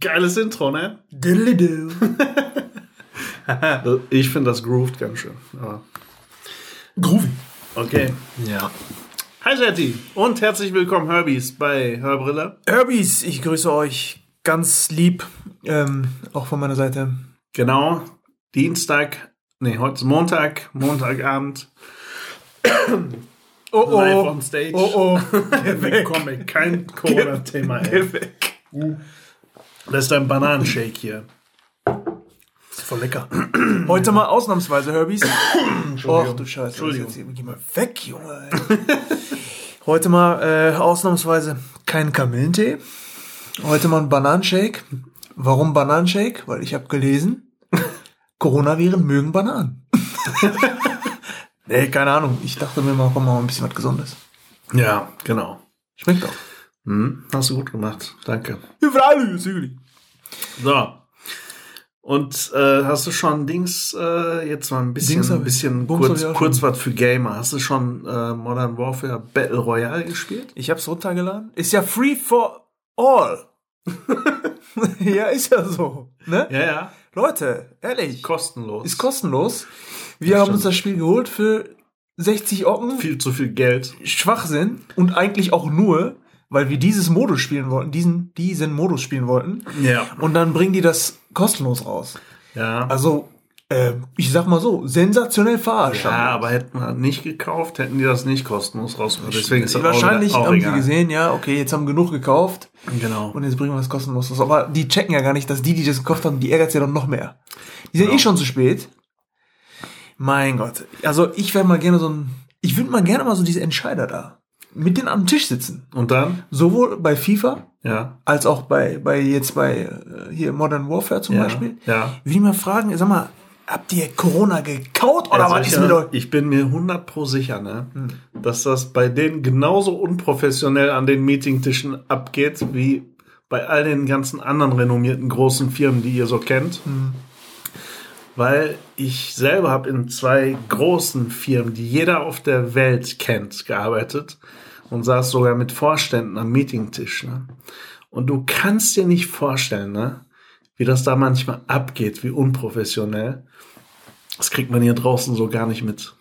Geiles Intro, ne? Ich finde das grooved ganz schön. Aber Groovy. okay. Ja. Hi Jetty und herzlich willkommen Herbies bei Hörbrille. Herbies, ich grüße euch ganz lieb, ähm, auch von meiner Seite. Genau, Dienstag, nee, heute ist Montag, Montagabend, Oh live on stage. Oh oh. Kommen, kein Corona-Thema, weg. Das ist ein Bananenshake hier. Ist voll lecker. Heute mal ausnahmsweise, Herbies. Och du Scheiße. Entschuldigung. Jetzt, geh mal weg, Junge. Heute mal äh, ausnahmsweise kein Kamillentee. Heute mal ein Bananenshake. Warum Bananenshake? Weil ich habe gelesen, Coronaviren mögen Bananen. nee, keine Ahnung. Ich dachte mir mal, komm mal ein bisschen was Gesundes. Ja, genau. Schmeckt auch. Hm, hast du gut gemacht, danke. Ja, freilich, Sigli. So. Und äh, hast du schon Dings äh, jetzt mal ein bisschen, Dings ich. bisschen Bums kurz, kurz was für Gamer? Hast du schon äh, Modern Warfare Battle Royale gespielt? Ich hab's runtergeladen. Ist ja free for all. ja, ist ja so. Ne? Ja, ja. Leute, ehrlich. Kostenlos. ist kostenlos. Wir Das haben stimmt. uns das Spiel geholt für 60 Ocken. viel zu viel Geld. Schwachsinn. Und eigentlich auch nur, weil wir dieses Modus spielen wollten, diesen, diesen Modus spielen wollten. Ja. Und dann bringen die das kostenlos raus. Ja. Also, äh, ich sag mal so, sensationell verarscht. ja, aber hätten wir nicht gekauft, hätten die das nicht kostenlos rausgebracht. Deswegen ist das Wahrscheinlich auch, haben egal. sie gesehen, ja, okay, jetzt haben genug gekauft. Genau. Und jetzt bringen wir das kostenlos raus. Aber die checken ja gar nicht, dass die, die das gekauft haben, die ärgert ja dann noch mehr. Die sind Genau. eh schon zu spät. Mein Gott. Also ich wäre mal gerne so ein, ich würde mal gerne mal so diese Entscheider da mit denen am Tisch sitzen. Und dann? Sowohl bei FIFA Ja. als auch bei, bei jetzt bei äh, hier Modern Warfare zum Ja. Beispiel. Ja. Will ich mal fragen, sag mal, habt ihr Corona gekaut oder Also was ist mit euch? ich bin mir 100 pro sicher, ne, dass das bei denen genauso unprofessionell an den Meetingtischen abgeht, wie bei all den ganzen anderen renommierten großen Firmen, die ihr so kennt. Weil ich selber habe in zwei großen Firmen, die jeder auf der Welt kennt, gearbeitet und saß sogar mit Vorständen am Meetingtisch. Ne? Und du kannst dir nicht vorstellen, ne, wie das da manchmal abgeht, wie unprofessionell. Das kriegt man hier draußen so gar nicht mit.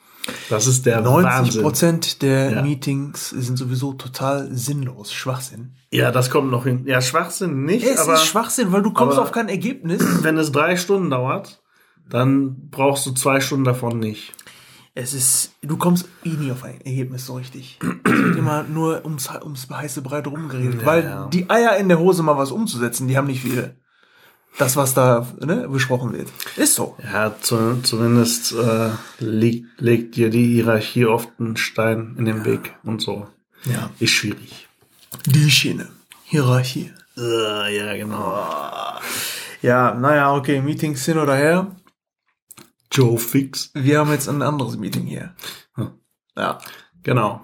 Das ist der 90 Wahnsinn. Prozent der Ja. Meetings sind sowieso total sinnlos, Schwachsinn. Ja, das kommt noch hin. Ja, Schwachsinn nicht, Es aber ist Schwachsinn, weil du kommst aber- auf kein Ergebnis. wenn es drei Stunden dauert, dann brauchst du zwei Stunden davon nicht. Es ist, du kommst eh nie auf ein Ergebnis so richtig. Es wird immer nur ums, ums heiße Brei rumgeredet, Ja, weil ja. die Eier in der Hose mal was umzusetzen, die haben nicht viele. Das, was da ne, besprochen wird. Ist so. Ja, zu, zumindest äh, legt, legt dir die Hierarchie oft einen Stein in den Weg und so. Ja. Ist schwierig. Die Schiene. Hierarchie. Äh, ja, genau. Ja, naja, okay, Meetings hin oder her. Joe Fix. Wir haben jetzt ein anderes Meeting hier. Hm. Ja. Genau.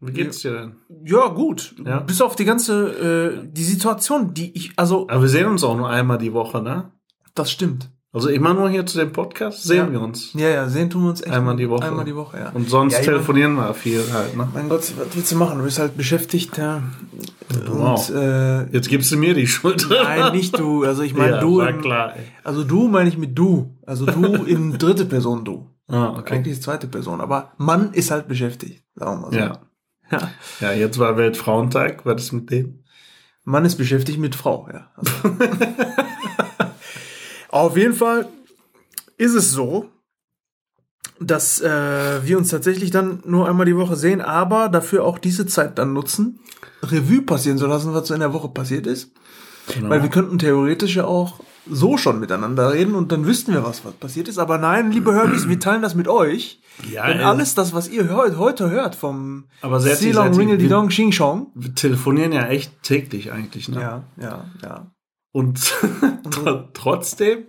Wie geht's dir denn? Ja, gut. Ja. Bis auf die ganze, äh, die Situation, die ich, also, Aber wir sehen uns auch nur einmal die Woche, ne? das stimmt. Also immer nur hier zu dem Podcast sehen Ja. wir uns. Ja, ja, sehen tun wir uns echt. Einmal die Woche. Einmal die Woche, ja. Und sonst Ja, telefonieren wir viel halt, ne? Mein Gott, was willst du machen? Du bist halt beschäftigt, ja. Wow. Und, äh, Jetzt gibst du mir die Schuld. nein, nicht du. Also ich meine ja, du. Im, klar. Ey. Also du meine ich mit du. Also du in dritte Person du. Ah, okay. Eigentlich zweite Person. Aber Mann ist halt beschäftigt. Sagen wir mal so. Ja. ja. Ja, jetzt war Weltfrauentag. Was ist mit dem? Mann ist beschäftigt mit Frau, ja. Also. Auf jeden Fall ist es so, dass äh, wir uns tatsächlich dann nur einmal die Woche sehen, aber dafür auch diese Zeit dann nutzen, Revue passieren zu lassen, was so in der Woche passiert ist. Genau. Weil wir könnten theoretisch ja auch so schon miteinander reden und dann wüssten wir, was, was passiert ist. Aber nein, liebe Hörbies, wir teilen das mit euch. Ja, Denn alles das, was ihr heute, heute hört vom Aber Silong Ringel wir- Dong Xing Chong. wir telefonieren ja echt täglich eigentlich, ne? Ja, ja, ja. Und tr- trotzdem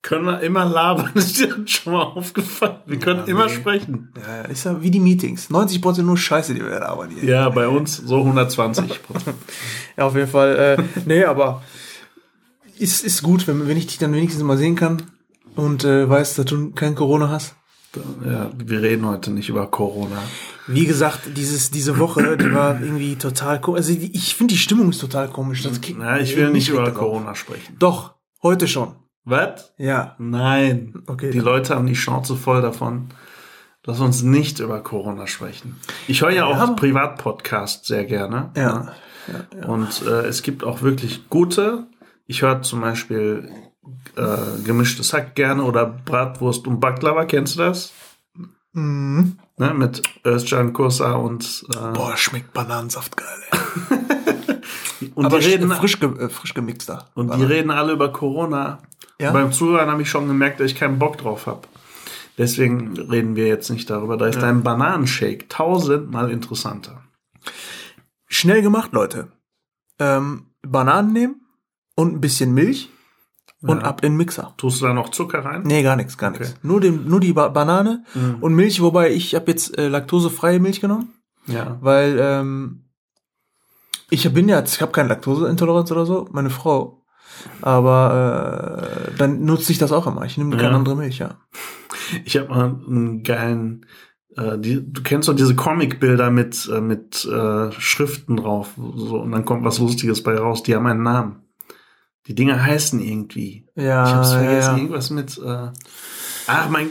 können wir immer labern. Das ist dir schon mal aufgefallen. Wir können Ja, immer nee. sprechen. Ja, ist ja wie die Meetings. 90% nur Scheiße, die wir da arbeiten hier. Ja, bei uns so 120 Prozent. Ja, auf jeden Fall. Äh, nee, aber ist, ist gut, wenn, wenn ich dich dann wenigstens mal sehen kann und äh, weiß, dass du kein Corona hast. Ja, wir reden heute nicht über Corona. Wie gesagt, dieses, diese Woche, die war irgendwie total komisch. Also ich finde, die Stimmung ist total komisch. Das Na, ich will nicht über. Corona sprechen. Doch, heute schon. Was? Ja. Nein. Okay, Die Leute haben die Schnauze voll davon. Lass uns nicht über Corona sprechen. Ich höre ja auch aber- Privatpodcasts sehr gerne. Ja. ne? Und äh, es gibt auch wirklich gute. Ich höre zum Beispiel äh, gemischtes Hack gerne oder Bratwurst und Baklava. Kennst du das? Mhm. Ne? Mit Özcan Kosa und äh, Boah, schmeckt Bananensaft geil, ey. und Aber die reden frisch, ge äh, frisch gemixter. und die reden alle über Corona. Ja? Beim Zuhören habe ich schon gemerkt, dass ich keinen Bock drauf habe. Deswegen reden wir jetzt nicht darüber. Da ist ein Bananenshake tausendmal interessanter. Schnell gemacht, Leute. Ähm, Bananen nehmen und ein bisschen Milch und Ja. ab in den Mixer. Tust du da noch Zucker rein? Nee, gar nichts, gar Okay. nichts. Nur, den, nur die ba Banane und Milch, wobei ich habe jetzt äh, laktosefreie Milch genommen, Ja. weil ähm, ich bin ja, ich habe keine Laktoseintoleranz oder so, meine Frau. Aber äh, dann nutze ich das auch immer. Ich nehme keine Ja. andere Milch, ja. Ich habe mal einen geilen, äh, die, du kennst doch diese Comicbilder mit, äh, mit äh, Schriften drauf. So, und dann kommt was Lustiges bei raus. Die haben einen Namen. Die Dinger heißen irgendwie. Ja, Ich hab's vergessen. ja, ja. Irgendwas mit. Äh, ach mein.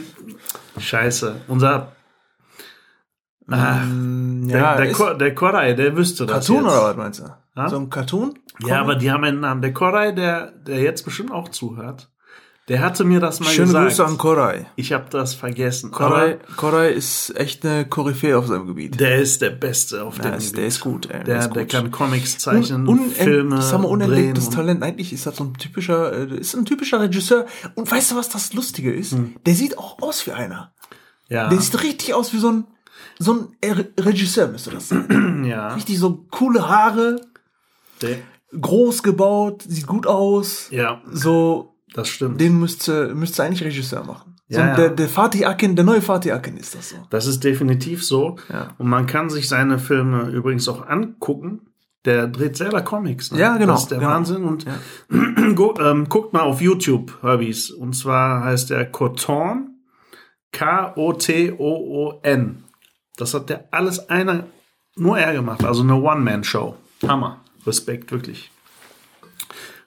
Scheiße. Unser. Ah, Mm, der, ja, der, Ko der Koray, der wüsste das. Cartoon jetzt. oder was meinst du? Ja? So ein Cartoon? Ja, aber die haben einen Namen. Der Koray, der, der jetzt bestimmt auch zuhört, der hatte mir das mal Schöne gesagt. Grüße an Koray. ich habe das vergessen. Koray, Koray ist echt eine Koryphäe auf seinem Gebiet. der ist der Beste auf Der dem ist, Gebiet. der ist gut, ey. Der, ist der gut. kann Comics zeichnen, Un, unent, Filme ich sag mal, unentdecktes Talent. Eigentlich ist das so ein typischer, äh, ist ein typischer Regisseur. Und weißt du, was das Lustige ist? Hm. Der sieht auch aus wie einer. Ja, Der sieht richtig aus wie so ein, so ein Re- Regisseur, müsste das sein. ja. Richtig so coole Haare, Der, groß gebaut, sieht gut aus. ja, So, das stimmt. den müsste, müsste eigentlich Regisseur machen. So, Ja, ja. Der, der Fatih Akin, der neue Fatih Akin ist das so. Das ist definitiv so. Ja. Und man kann sich seine Filme übrigens auch angucken. Der dreht selber Comics. Ne? Ja, genau, Das ist der genau. Wahnsinn. Und gu- ähm, guckt mal auf YouTube, Herbys. Und zwar heißt der Coton. K-O-T-O-O-N. Das hat der alles einer, nur er gemacht. Also eine One-Man-Show. Hammer. Respekt, wirklich.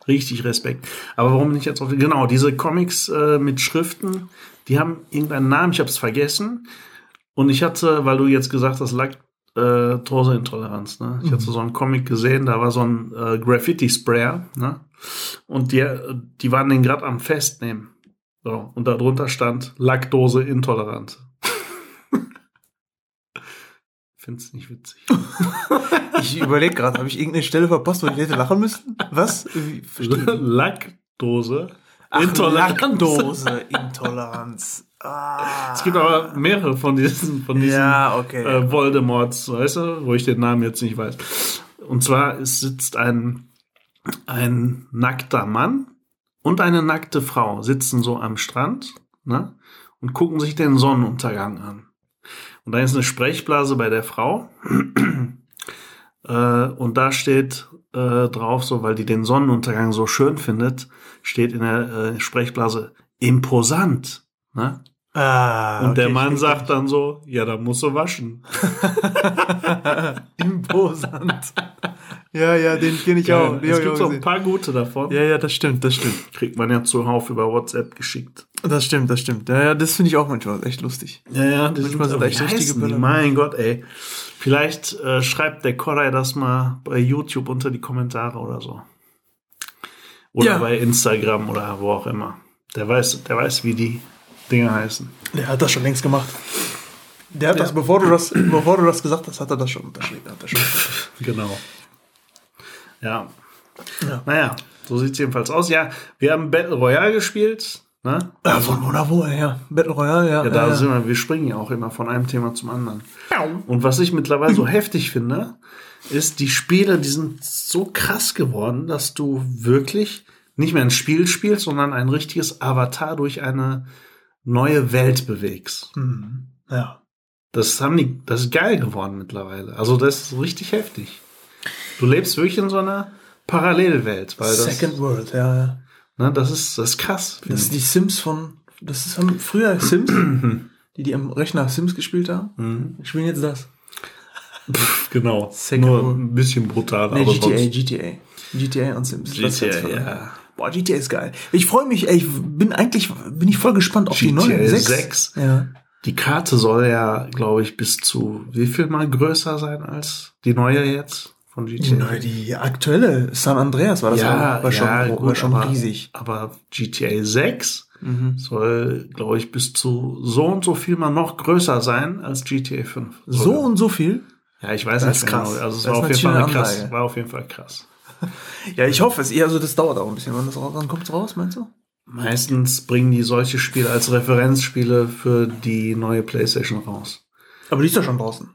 Richtig Respekt. Aber warum bin ich jetzt auf... Genau, diese Comics äh, mit Schriften, die haben irgendeinen Namen, ich habe es vergessen. Und ich hatte, weil du jetzt gesagt hast, Laktoseintoleranz, ne? Ich hatte so einen Comic gesehen, da war so ein äh, Graffiti-Sprayer, ne? Und die, die waren den gerade am Festnehmen. So, und darunter stand Laktoseintolerant. Find's nicht witzig. Ich überlege gerade, habe ich irgendeine Stelle verpasst, wo ich hätte lachen müssen? Was? Laktose. Ach, Intoleranz. Intoleranz. Ah. Es gibt aber mehrere von diesen, von diesen Ja, okay. äh, Voldemorts, weißt du, wo ich den Namen jetzt nicht weiß. Und zwar es sitzt ein, ein nackter Mann und eine nackte Frau sitzen so am Strand ne, und gucken sich den Sonnenuntergang an. Und da ist eine Sprechblase bei der Frau. äh, und da steht äh, drauf, so weil die den Sonnenuntergang so schön findet, steht in der äh, Sprechblase imposant. Ne? Ah, Und der okay, Mann ich- sagt dann so, ja, da musst du waschen. Imposant. ja, ja, den kenne ich auch. Den es gibt auch so ein paar gute davon. Ja, ja, das stimmt, das stimmt. Kriegt man ja zuhauf über WhatsApp geschickt. Das stimmt, das stimmt. Ja, ja das finde ich auch manchmal echt lustig. Ja, ja, die Manchmal sind aber echt richtige? Bilder. Mein Gott, ey. Vielleicht äh, schreibt der Koray das mal bei YouTube unter die Kommentare oder so. Oder Ja. bei Instagram oder wo auch immer. Der weiß, der weiß, wie die Dinge heißen. Der hat das schon längst gemacht. Der hat das, bevor du das, bevor du das gesagt hast, hat er das schon unterschrieben. Hat er schon Genau. Ja. Ja. Naja, so sieht's jedenfalls aus. Ja, wir haben Battle Royale gespielt. Ne? ja, von oder wo, ja. Battle Royale, ja. Ja, da ja, sind wir, wir springen ja auch immer von einem Thema zum anderen. Und was ich mittlerweile so heftig finde, ist, die Spiele, die sind so krass geworden, dass du wirklich nicht mehr ein Spiel spielst, sondern ein richtiges Avatar durch eine neue Welt bewegst. Mhm. ja. Das haben die, das ist geil geworden mittlerweile. Also das ist richtig heftig. Du lebst wirklich in so einer Parallelwelt, weil das, Second World, ja, ja. Ne, das ist, das ist krass. Das ist die Sims von, das ist haben früher Sims. die die am Rechner Sims gespielt haben, Mhm. spielen jetzt das. Genau. Sekiro. Nur ein bisschen brutaler. Nee, aber GTA, sonst- GTA. GTA und Sims. GTA, ja. Boah, GTA ist geil. Ich freue mich, ey, ich bin eigentlich, bin ich voll gespannt auf die GTA neue 6. 6. Ja. Die Karte soll ja, glaube ich, bis zu wie viel mal größer sein als die neue jetzt von Die, GTA? neue, die aktuelle San Andreas war das ja, auch, war schon, ja, war gut, schon aber, riesig. Aber GTA 6 Mhm. soll, glaube ich, bis zu so und so viel mal noch größer sein als GTA 5. So Sogar. und so viel? Ja, ich weiß Das nicht genau. krass. Also es war auf jeden Fall krass. War auf jeden Fall krass. Ja, ich hoffe es. Ja, also das dauert auch ein bisschen. Wann, das wann kommt's raus, meinst du? Meistens bringen die solche Spiele als Referenzspiele für die neue PlayStation raus. Aber die ist doch schon draußen.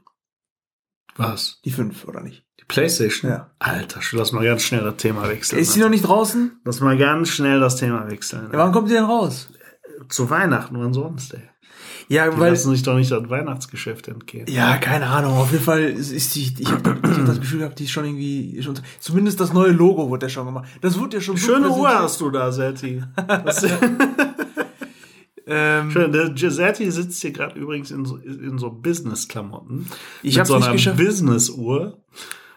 Was? Die 5, oder nicht? PlayStation? Ja. Alter, lass mal ganz schnell das Thema wechseln. Ist die noch nicht draußen? Lass mal ganz schnell das Thema wechseln. Ja, wann kommt die denn raus? Zu Weihnachten, wann sonst, ey? Ja, Die weil. lassen sich doch nicht das Weihnachtsgeschäft entgehen. Ja, keine Ahnung. Auf jeden Fall ist die, ich habe hab das Gefühl gehabt, die ist schon irgendwie, schon, zumindest das neue Logo wurde ja schon gemacht. Das wurde ja schon Schöne Uhr hast du da, Setti. Das- Ähm, Schön, der Giusetti sitzt hier gerade übrigens in so, in so Business-Klamotten. Ich hab's so nicht einer geschafft. Business-Uhr.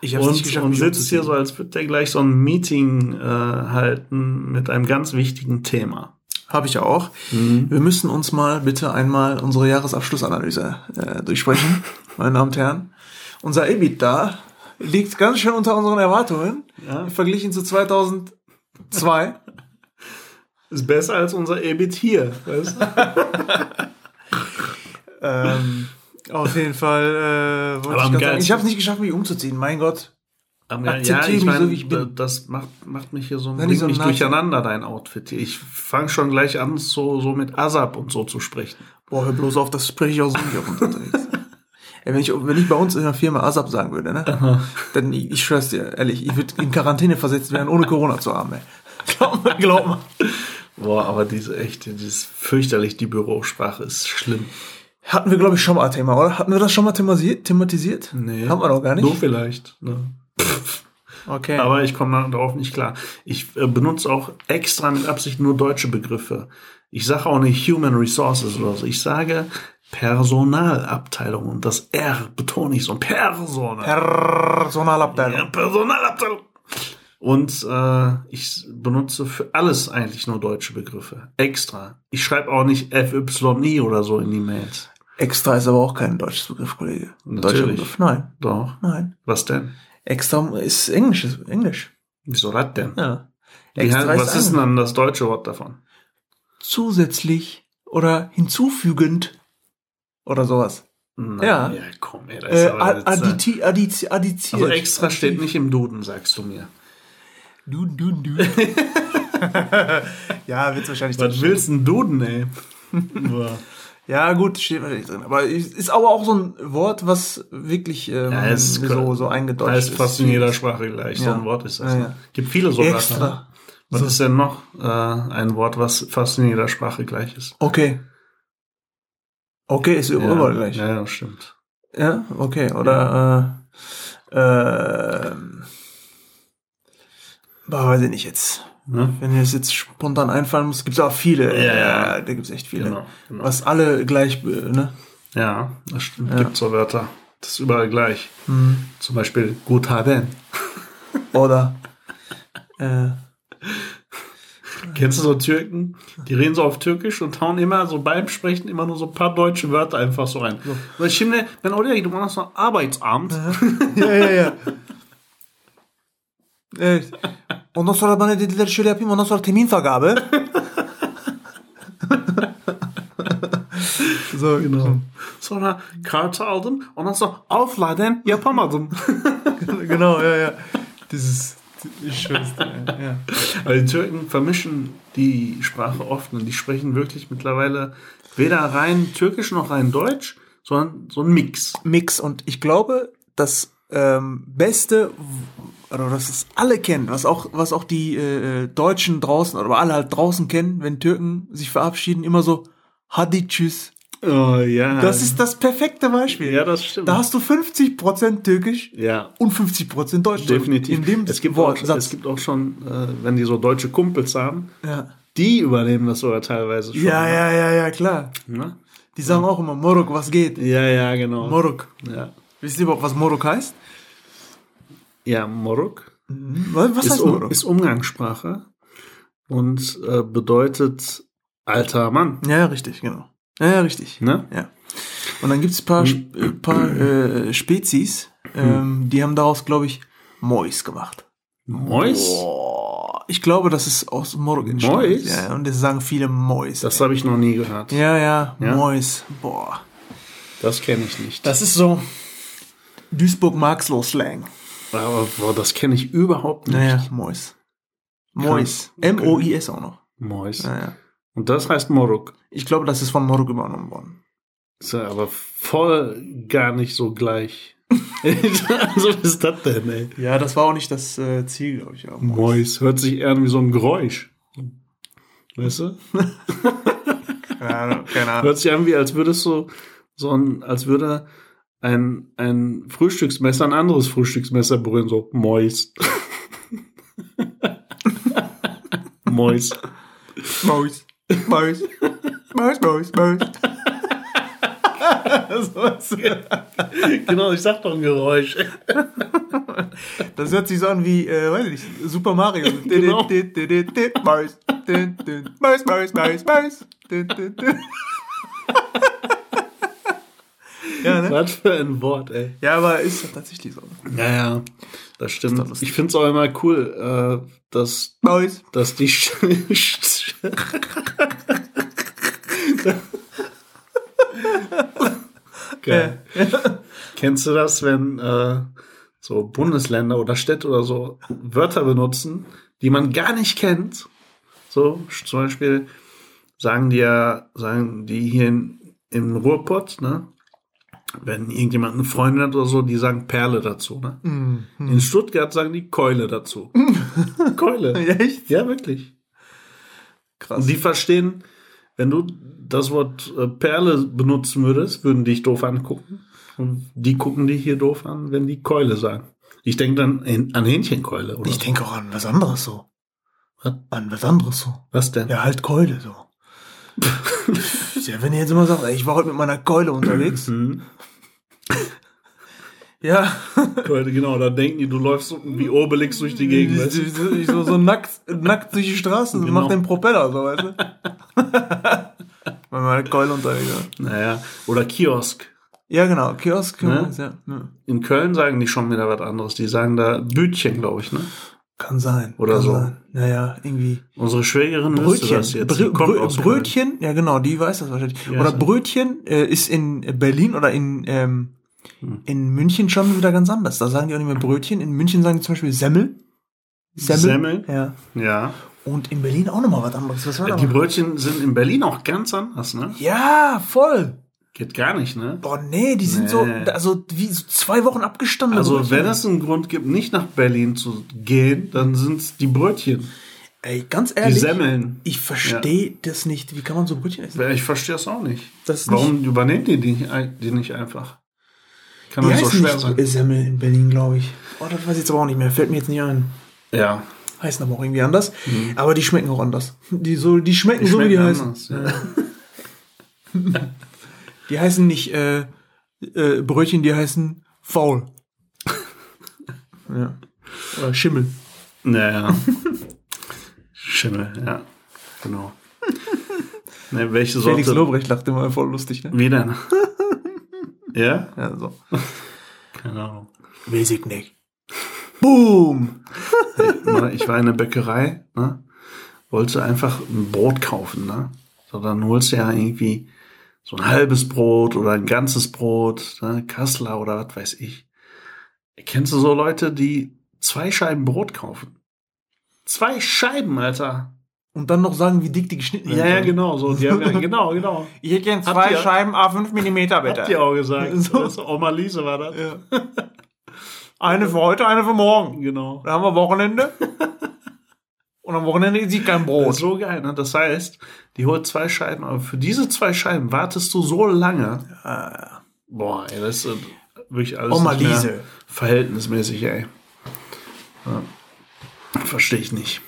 Ich Und, nicht geschafft, und sitzt hier so, als würde der gleich so ein Meeting äh, halten mit einem ganz wichtigen Thema. Habe ich auch. Mhm. Wir müssen uns mal bitte einmal unsere Jahresabschlussanalyse äh, durchsprechen, meine Damen und Herren. Unser EBITDA liegt ganz schön unter unseren Erwartungen, Ja. verglichen zu 2002. Ist besser als unser EBIT hier. Weißt du? ähm, auf jeden Fall äh, Aber ich sagen, ich habe es nicht geschafft, mich umzuziehen. Mein Gott. Aber ja, Akzeptiere ich mich meine, so, wie ich bin. das macht, macht mich hier so, bringt ich so ein durcheinander, dein Outfit hier. Ich fange schon gleich an, so, so mit ASAP und so zu sprechen. Boah, hör bloß auf, das spreche ich auch so nicht unterwegs. Ey, wenn, ich, wenn ich bei uns in der Firma ASAP sagen würde, ne? Dann, ich, ich schwör's dir, ehrlich, ich würde in Quarantäne versetzt werden, ohne Corona zu haben, ey. Glaub mir, glaub mir. Boah, aber diese echt, dieses fürchterlich, die Bürosprache ist schlimm. Hatten wir, glaube ich, schon mal ein Thema, oder? Hatten wir das schon mal thematisiert? thematisiert? Nee. Haben wir noch gar nicht. Nur vielleicht. Ne? Okay. Aber ich komme darauf nicht klar. Ich äh, benutze auch extra mit Absicht nur deutsche Begriffe. Ich sage auch nicht Human Resources oder so. Ich sage Personalabteilung und das R betone ich so. Personal. Personalabteilung. Ja, Personalabteilung. Und äh, ich benutze für alles eigentlich nur deutsche Begriffe. Extra. Ich schreibe auch nicht FYI oder so in die Mails. Extra ist aber auch kein deutsches Begriff, Kollege. Ein Deutscher Natürlich. Begriff? Nein. Doch. Nein. Was denn? Extra ist Englisch. Ist Englisch. Wieso das denn? Ja. Wie Extra heißt, was ist denn ein- dann das deutsche Wort davon? zusätzlich oder hinzufügend oder sowas. Na, Ja. Ja, komm, ey, das ist Äh, aber äh, additi, addiziert. Also extra steht nicht im Duden, sagst du mir. Du, du, du. ja, wird's wahrscheinlich Was willst du denn Duden, ey? Ja, gut, steht wahrscheinlich drin. Aber es ist aber auch so ein Wort, was wirklich ähm, Ja, es ist so, so eingedeutscht heißt ist. fast in jeder Sprache gleich. So Ja. ein Wort ist das. Ja, ne? ja. Gibt viele so. Extra. Was ist denn noch äh, ein Wort, was fast in jeder Sprache gleich ist? Okay. Okay, ist überall gleich. Ja, ja, stimmt. Ja, okay. Oder äh, boah, weiß ich nicht jetzt. Ne? Wenn mir das jetzt spontan einfallen muss, gibt's auch viele. Ja, ja. da gibt's echt viele. Genau, genau. Was alle gleich, äh, ne? Ja, das stimmt. Ja. Gibt so Wörter. Das ist überall gleich. Hm. Zum Beispiel Gut haben. Oder äh, Kennst du so Türken? Die reden so auf Türkisch und hauen immer so beim Sprechen immer nur so ein paar deutsche Wörter einfach so rein. So, şimdi ben oraya gidiyorum ondan sonra Arbeitsamt. ja, ja, ja. Evet. Ondan sonra bana dediler şöyle yapayım ondan sonra teminvergabe. so Genau. Sonra Karte aldım ondan sonra aufladen yapamadım. genau, ja, ja. Dieses ich schwör's dir, ja. Aber die Türken vermischen die Sprache oft und die sprechen wirklich mittlerweile weder rein Türkisch noch rein Deutsch, sondern so ein Mix. Mix und ich glaube, das ähm, Beste, oder was es alle kennen, was auch, was auch die äh, Deutschen draußen, oder alle halt draußen kennen, wenn Türken sich verabschieden, immer so Hadi tschüss. Oh ja. Das ist das perfekte Beispiel. ja, das stimmt. Da hast du 50% Türkisch ja. und 50% Deutsch. Definitiv. In dem es gibt Wort, auch, Satz. es gibt auch schon, äh, wenn die so deutsche Kumpels haben, ja. die übernehmen das sogar teilweise schon. ja, ja, ja, ja, klar. Ne? Die sagen auch immer, Morok, was geht? Ja, ja, genau. Morok. ja. Wisst ihr überhaupt, was Morok heißt? Ja, Morok Was, was ist, heißt um, Morok? ist Umgangssprache und äh, bedeutet alter Mann. Ja, richtig, genau. Ja, ja, richtig. Ne? Ja. Und dann gibt's ein paar, äh, paar äh, Spezies, ähm, die haben daraus, glaube ich, Mois gemacht. Mois? Boah, ich glaube, das ist aus Morok entstanden. Mois? Ja, ja, und das sagen viele Mois. Das habe ich noch nie gehört. ja, ja, Ja? Mois. Boah. Das kenne ich nicht. Das ist so Duisburg-Marxloh-Slang. Aber boah, das kenne ich überhaupt nicht. Naja, Mois. Mois. M-O-I-S auch noch. Mois. Naja. Und das heißt Morok. Ich glaube, das ist von Morok übernommen worden. Ist ja aber voll gar nicht so gleich. also was ist das denn, ey? Ja, das war auch nicht das äh, Ziel, glaube ich. Mois. Hört sich eher wie so ein Geräusch. Weißt du? Ja, keine Ahnung. Hört sich an wie, als würdest du so ein, als würde ein, ein Frühstücksmesser ein anderes Frühstücksmesser berühren, so Mois. Mois. Maus. Maus. Maus, Maus, Maus. so, Genau, ich sag doch ein Geräusch. das hört sich so an wie, äh, weiß ich nicht, Super Mario. Genau. Maus. Maus, Maus, Maus, Maus. Ja, ne? Was für ein Wort, ey. Ja, aber ist tatsächlich so. Ja, ja, das stimmt. doch lustig. ich finde es auch immer cool, äh, dass, Maus. dass die. Geil. Kennst du das, wenn äh, so Bundesländer oder Städte oder so Wörter benutzen, die man gar nicht kennt? So, zum Beispiel sagen die ja, sagen die hier in, im Ruhrpott, ne? Wenn irgendjemand eine Freundin hat oder so, die sagen Perle dazu, ne? Mhm. In Stuttgart sagen die Keule dazu. Keule. Ja, echt? Ja, wirklich. Krass. Und die verstehen, wenn du das Wort äh, Perle benutzen würdest, würden dich doof angucken. Und die gucken dich hier doof an, wenn die Keule sagen. Ich denke dann an Hähnchenkeule, oder? Ich denke auch an was anderes so. Was? An was anderes so. Was denn? Ja, halt Keule so. Ja, wenn ihr jetzt immer sagt, ich war heute mit meiner Keule unterwegs. Mhm. ja. Genau. Da denken die, du läufst so wie Obelix durch die Gegend. weißt du? Ich, so, so, nackt, nackt durch die Straßen und Genau. mach den Propeller, so, weißt du? Weil meine Keule unterwegs war. Naja. Oder Kiosk. Ja, genau, Kiosk. Ne? Ja. In Köln sagen die schon wieder was anderes. Die sagen da Bütchen, glaube ich, ne? Kann sein. Oder kann so. Sein. Naja, irgendwie. Unsere Schwägerin Brötchen. das jetzt. Brö Brö. Brötchen, ja genau, die weiß das wahrscheinlich. Ja, oder. Brötchen äh, ist in Berlin oder in, ähm, Hm. in München schon wieder ganz anders. Da sagen die auch nicht mehr Brötchen. In München sagen die zum Beispiel Semmel. Semmel? Ja. Ja. Und in Berlin auch nochmal was anderes. Was war da Die? Brötchen sind in Berlin auch ganz anders, ne? Ja, voll. Geht gar nicht, ne? Boah, nee, die sind so, Nee. also wie so zwei Wochen abgestanden. Also, wenn es einen Grund gibt, nicht nach Berlin zu gehen, dann sind es die Brötchen, Ey, ganz die ehrlich, Semmeln. ich verstehe das nicht. Wie kann man so Brötchen essen? Ich verstehe es auch nicht. Das Warum übernehmen die die, nicht die nicht einfach? Kann Die doch so schwer nicht sein. Semmel in Berlin, glaube ich. Oh, das weiß ich jetzt aber auch nicht mehr. Fällt mir jetzt nicht ein. Ja. Heißen aber auch irgendwie anders. Aber die schmecken auch anders. Die, so, die schmecken so, wie die schmecken heißen. anders, ja. Die heißen nicht äh, äh, Brötchen, die heißen faul. ja. Oder Schimmel. Naja. Schimmel, ja. Genau. Ne, welche Felix Sorte? Lobrecht lacht immer voll lustig, ne? Wie denn? ja? Ja, so. Keine Ahnung. Weiß ich nicht. Boom! Ich war in der Bäckerei, ne? wollte einfach ein Brot kaufen, ne? So, dann holst du ja irgendwie so ein halbes Brot oder ein ganzes Brot, ne? Kassler oder was weiß ich. Kennst du so Leute, die zwei Scheiben Brot kaufen? Zwei Scheiben, Alter. Und dann noch sagen, wie dick die geschnitten Ja, werden. ja, sollen. genau, so. Die haben ja, genau, genau. Ich hätte gern Habt zwei ihr- Scheiben A5 Millimeter, bitte. Habt ihr auch gesagt. So. Das, Oma Lise war das. Ja. Eine für heute, eine für morgen. Genau. Dann haben wir Wochenende. Und am Wochenende sieht kein Das Brot. ist so geil, ne? Das heißt, die holt zwei Scheiben, aber für diese zwei Scheiben wartest du so lange. Boah, ey, das ist äh, wirklich alles Oma Liese. verhältnismäßig, ey. Ja. Verstehe ich nicht.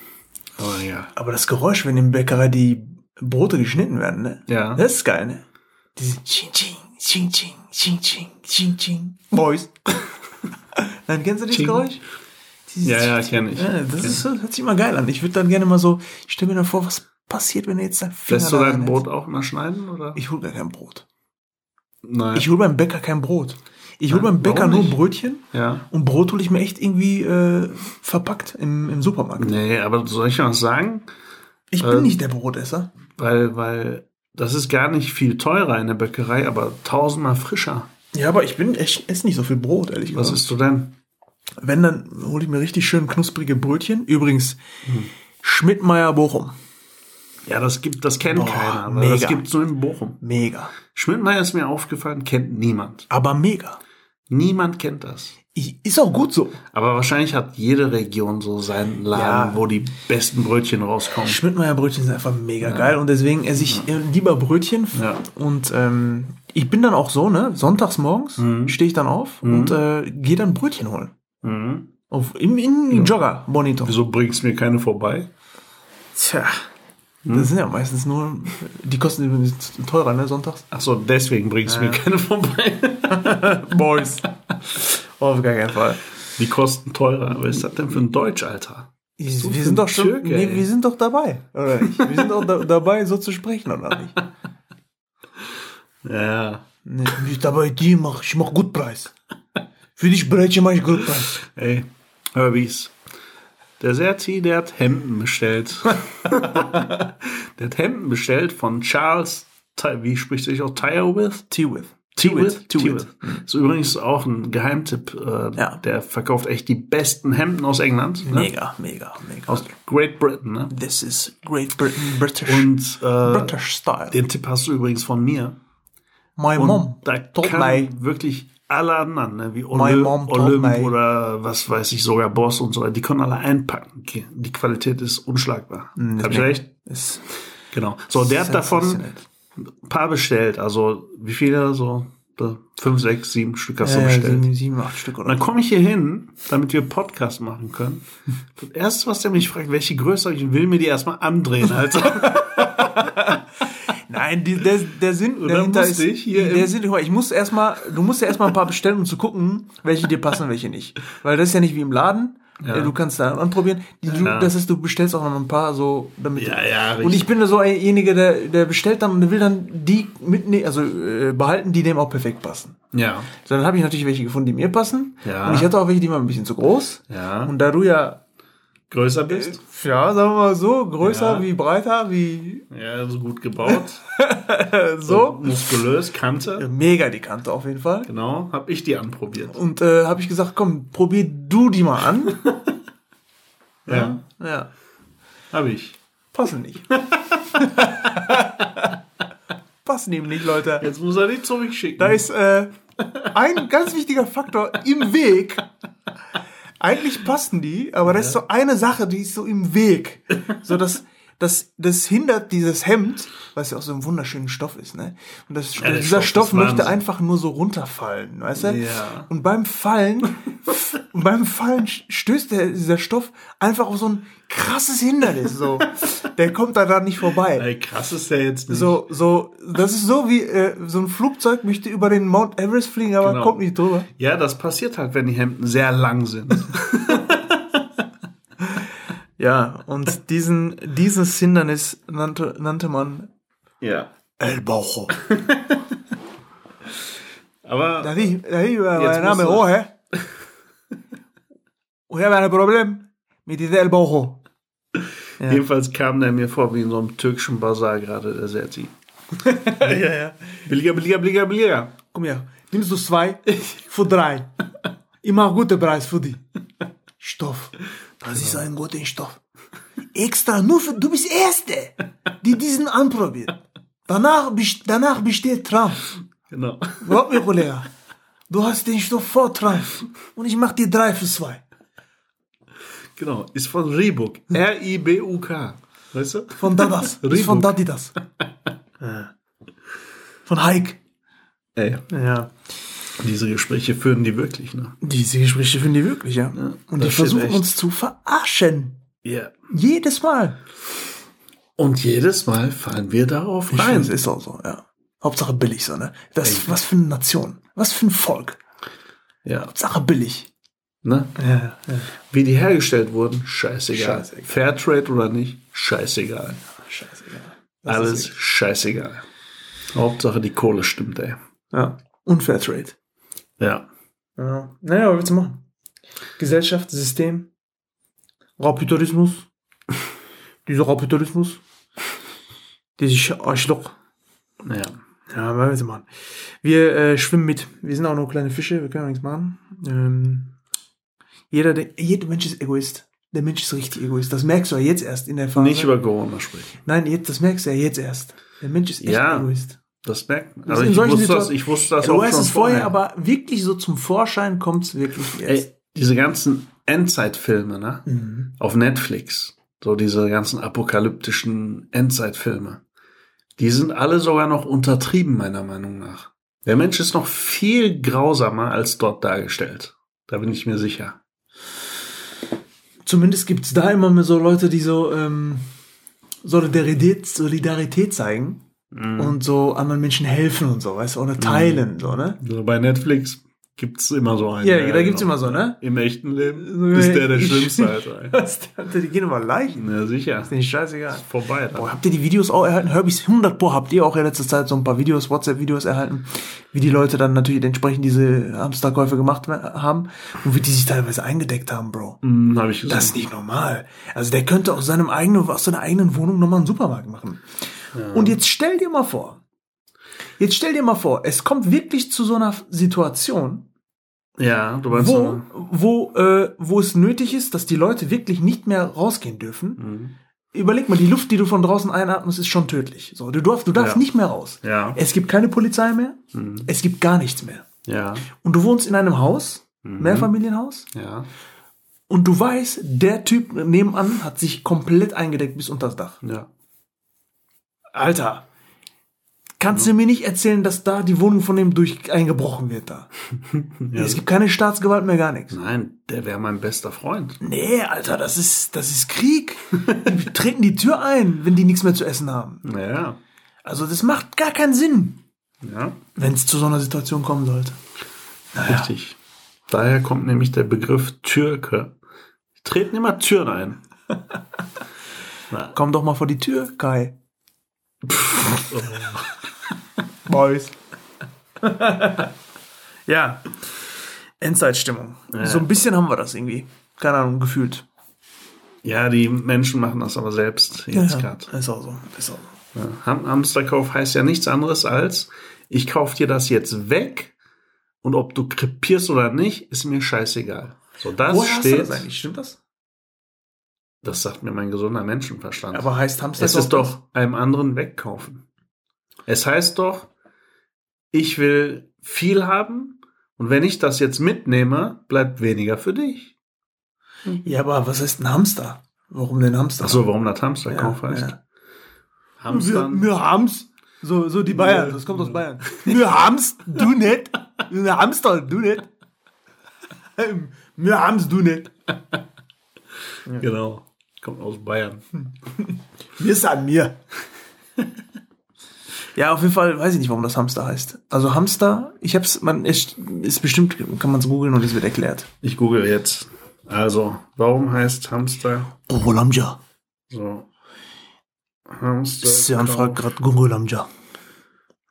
Aber ja. Aber das Geräusch, wenn im Bäckerei die Brote geschnitten werden, ne? Ja. Das ist geil, ne? Diese Ching Ching, Ching Ching, Ching Ching, Ching Ching. Boys. Nein, kennst du dieses Ching. Geräusch? Dieses Ja, ja, Ching, kenn ich. Ja, das ist, hört sich mal geil an. Ich würde dann gerne mal so, ich stelle mir dann vor, was passiert, wenn du jetzt dein Finger Lässt du dein. Brot auch mal schneiden? Oder? Ich hole gar kein Brot. Nein. Ich hole beim Bäcker kein Brot. Ich hole beim Bäcker nur? Brötchen ja. und Brot hole ich mir echt irgendwie äh, verpackt im, im Supermarkt. Nee, aber soll ich was sagen? Ich bin Ähm, nicht der Brotesser. Weil, weil das ist gar nicht viel teurer in der Bäckerei, aber tausendmal frischer. Ja, aber ich bin ich esse nicht so viel Brot, ehrlich Was gesagt. isst du denn? Wenn, dann hole ich mir richtig schön knusprige Brötchen. Übrigens, Schmidtmeier Bochum. Ja, das gibt, das kennt Boah, keiner, mega. das gibt's nur in Bochum. Mega. Schmidtmeier ist mir aufgefallen, kennt niemand. Aber mega. Niemand kennt das. Ist auch gut so. Aber wahrscheinlich hat jede Region so seinen Laden, Ja. wo die besten Brötchen rauskommen. Schmidtmeier Brötchen sind einfach mega geil und deswegen esse ich äh, lieber Brötchen. Ja. Und ähm, ich bin dann auch so, ne? Sonntags morgens stehe ich dann auf und äh, gehe dann Brötchen holen. Mhm. Auf, Im, im Jogger, Bonito. Wieso bringst du mir keine vorbei? Tja. Das sind ja meistens nur, die kosten übrigens teurer, ne, sonntags? Ach so, deswegen bringst du mir keine vorbei. Boys. Auf gar keinen Fall. Die kosten teurer. Was ist das denn für ein Deutsch, Alter? Wir du für sind doch schon, Türke, nee, wir sind doch dabei, oder nicht? Wir sind doch da, dabei, so zu sprechen, oder nicht? Ja. Nee, nicht dabei, die mach, ich mach gut Preis. Für dich Brötchen mach ich gut Preis. Ey, Herbies. Der Serti, der hat Hemden bestellt. der hat Hemden bestellt von Charles, wie spricht sich auch, Tyrewith? T-With. T-With? T-With. Ist übrigens auch ein Geheimtipp. Äh, Ja. Der verkauft echt die besten Hemden aus England. Ne? Mega, mega, mega. Aus Great Britain. Ne? This is Great Britain, British, Und äh, British style. den Tipp hast du übrigens von mir. My Und mom da told kann wirklich alle anderen, ne, wie Olymp, mom Olymp oder was weiß ich, sogar Boss und so weiter, die können alle einpacken. Die Qualität ist unschlagbar. Mm, Hab ich recht? Ist Genau. So, der hat davon ein paar bestellt. Also, wie viele? So, fünf, sechs, sieben Stück hast du Äh, bestellt. sieben, sieben, acht Stück Und oder dann komme ich hier hin, damit wir Podcast machen können. Das erste, was der mich fragt, welche Größe habe ich, will mir die erstmal andrehen, Alter. Nein, die, der, der Sinn dahinter ist, ich hier der Sinn, ich muss erstmal, du musst ja erstmal ein paar bestellen, um zu gucken, welche dir passen, welche nicht. Weil das ist ja nicht wie im Laden. Ja. Äh, Du kannst da anprobieren. Die, du, Ja. Das ist, du bestellst auch noch ein paar so, damit. Ja, ja, Und richtig. ich bin so derjenige, der, der bestellt dann und der will dann die mitnehmen, also äh, behalten, die dem auch perfekt passen. ja. So, dann habe ich natürlich welche gefunden, die mir passen. Ja. Und ich hatte auch welche, die waren ein bisschen zu groß. Ja. Und da du ja, Größer bist? ja, sagen wir mal so, größer Ja. wie breiter, wie Ja, so gut gebaut. so. Muskulös, Kante. Mega die Kante auf jeden Fall. Genau, hab ich die anprobiert. Und äh, habe ich gesagt, komm, probier du die mal an. Ja, Ja, hab ich. passen nicht. passen eben nicht, Leute. Jetzt muss er die zurückschicken. Da ist äh, ein ganz wichtiger Faktor im Weg. Eigentlich passen die, aber da ist so eine Sache, die ist so im Weg. So dass das, das hindert dieses Hemd, was ja auch so ein wunderschöner Stoff ist, ne? Und das, der dieser Stoff Stoff möchte einfach nur so runterfallen, weißt du? Ja. Und beim Fallen, und beim Fallen stößt der, dieser Stoff einfach auf so ein krasses Hindernis, so. Der kommt da dann nicht vorbei. Ey, krass ist der jetzt nicht. So, so, das ist so wie äh, so ein Flugzeug möchte über den Mount Everest fliegen, aber Genau. kommt nicht drüber. Ja, das passiert halt, wenn die Hemden sehr lang sind. Ja, und diesen, dieses Hindernis nannte, nannte man ja. El Baucho. Aber war Jetzt mein Name Rohe. Und ich habe ein Problem mit diesem El Baucho. Ja. jedenfalls kam der mir vor wie in so einem türkischen Bazar gerade, der Serti. ja, ja. Billiger, billiger, billiger, billiger. Komm her, nimmst du zwei für drei. Immer guter Preis für die. Stoff. Das ist ein guter Stoff. Extra nur für, du bist Erste, die diesen anprobiert. Danach, danach besteht Trump. Genau. Glaub mir, Kollege. Du hast den Stoff vor Trump. Und ich mach dir drei für zwei. Genau. Ist von Reebok. R-I-B-U-K. Weißt du? Von Dadas. ist von. Dadidas. Von Hike. Ey, Ja. Diese Gespräche führen die wirklich, ne? Diese Gespräche finden die wirklich, ja. Und die das versuchen echt. uns zu verarschen. Ja. Jedes Mal. Und jedes Mal fallen wir darauf Ich rein. es ist auch so, ja. Hauptsache billig, so, ne? Das, Ey. was für eine Nation. Was für ein Volk. Ja. Hauptsache billig. Ne? Ja, ja. Wie die hergestellt wurden, scheißegal. scheißegal. Fairtrade oder nicht, scheißegal. Scheißegal. Das Alles scheißegal. Hauptsache die Kohle stimmt, ey. Ja. Und Fairtrade. Ja. ja. Naja, was willst du machen? Gesellschaft, System, Kapitalismus. Dieser Kapitalismus. Dieses Arschloch. Naja. Ja, was willst du machen? Wir äh, schwimmen mit. Wir sind auch nur kleine Fische, wir können auch nichts machen. Ähm, jeder, jeder Mensch ist Egoist. Der Mensch ist richtig Egoist. Das merkst du ja jetzt erst in der Phase. Nicht über Corona sprechen. Nein, jetzt, das merkst du ja jetzt erst. Der Mensch ist echt ja, Egoist. Das merkt man. Also ich wusste, das, ich wusste das ja, auch du weißt es vorher, aber wirklich so zum Vorschein kommt es wirklich jetzt. Ey, diese ganzen Endzeitfilme, ne? Mhm. Auf Netflix. So diese ganzen apokalyptischen Endzeitfilme. Die sind alle sogar noch untertrieben, meiner Meinung nach. Der Mensch ist noch viel grausamer als dort dargestellt. Da bin ich mir sicher. Zumindest gibt's da immer mehr so Leute, die so ähm, Solidarität, Solidarität zeigen mhm. und so anderen Menschen helfen und so, weißt du, oder teilen, mhm. so, ne? So bei Netflix Gibt's immer so einen. Ja, da gibt's immer so, ne? Im echten Leben ist der der Schlimmste, Alter. Die gehen immer Leichen. Ja, sicher. Ist nicht scheißegal. Ist vorbei. Alter. Boah, habt ihr die Videos auch erhalten? Herbys 100 Pro habt ihr auch in letzter Zeit so ein paar Videos, WhatsApp-Videos erhalten, wie die Leute dann natürlich entsprechend diese Hamsterkäufe gemacht haben und wie die sich teilweise eingedeckt haben, Bro. Mm, hab ich gesehen. Das ist nicht normal. Also der könnte aus seinem eigenen, aus seiner eigenen Wohnung nochmal einen Supermarkt machen. Ja. Und jetzt stell dir mal vor, jetzt stell dir mal vor, es kommt wirklich zu so einer Situation, ja, du meinst wo, wo, äh, wo es nötig ist, dass die Leute wirklich nicht mehr rausgehen dürfen. Mhm. Überleg mal, die Luft, die du von draußen einatmest, ist schon tödlich. So, du darfst, du darfst ja. nicht mehr raus. Ja. Es gibt keine Polizei mehr. Mhm. Es gibt gar nichts mehr. Ja. Und du wohnst in einem Haus, mhm. Mehrfamilienhaus. Ja. Und du weißt, der Typ nebenan hat sich komplett eingedeckt bis unter das Dach. Ja. Alter, Kannst du mir nicht erzählen, dass da die Wohnung von dem durch eingebrochen wird da? ja. Es gibt keine Staatsgewalt mehr, gar nichts. Nein, der wäre mein bester Freund. Nee, Alter, das ist, das ist Krieg. die treten die Tür ein, wenn die nichts mehr zu essen haben. Ja. Also das macht gar keinen Sinn. Ja. Wenn es zu so einer Situation kommen sollte. Naja. Richtig. Daher kommt nämlich der Begriff Türke. Die treten immer Türen ein. Komm doch mal vor die Tür, Kai. Oh. Boys. ja. Endzeitstimmung. Ja. So ein bisschen haben wir das irgendwie. Keine Ahnung, gefühlt. Ja, die Menschen machen das aber selbst jetzt ja, gerade. Ist auch so. Ist auch so. Ja. Hamsterkauf heißt ja nichts anderes als, ich kaufe dir das jetzt weg und ob du krepierst oder nicht, ist mir scheißegal. So, das Woher steht. Hast du das eigentlich? Stimmt das? Das sagt mir mein gesunder Menschenverstand. Aber heißt Hamsterkauf? Es ist doch einem anderen wegkaufen. Es heißt doch, ich will viel haben und wenn ich das jetzt mitnehme, bleibt weniger für dich. Ja, aber was heißt ein Hamster? Warum denn Hamster? Ach so, warum das Hamsterkauf ja, heißt? Ja. Hamstern. Wir, wir haben's. So, so die Bayern, das kommt aus Bayern. Wir haben's, du nicht. Wir Hamster, du nicht. Wir haben's, du nicht. Genau, kommt aus Bayern. Wir sind mir. Ja, auf jeden Fall weiß ich nicht, warum das Hamster heißt. Also Hamster, ich hab's, man ist, ist bestimmt, kann man es googeln und es wird erklärt. Ich google jetzt. Also, warum heißt Hamster? Gogolamja. So. Hamster. Sian fragt gerade Gogolamja.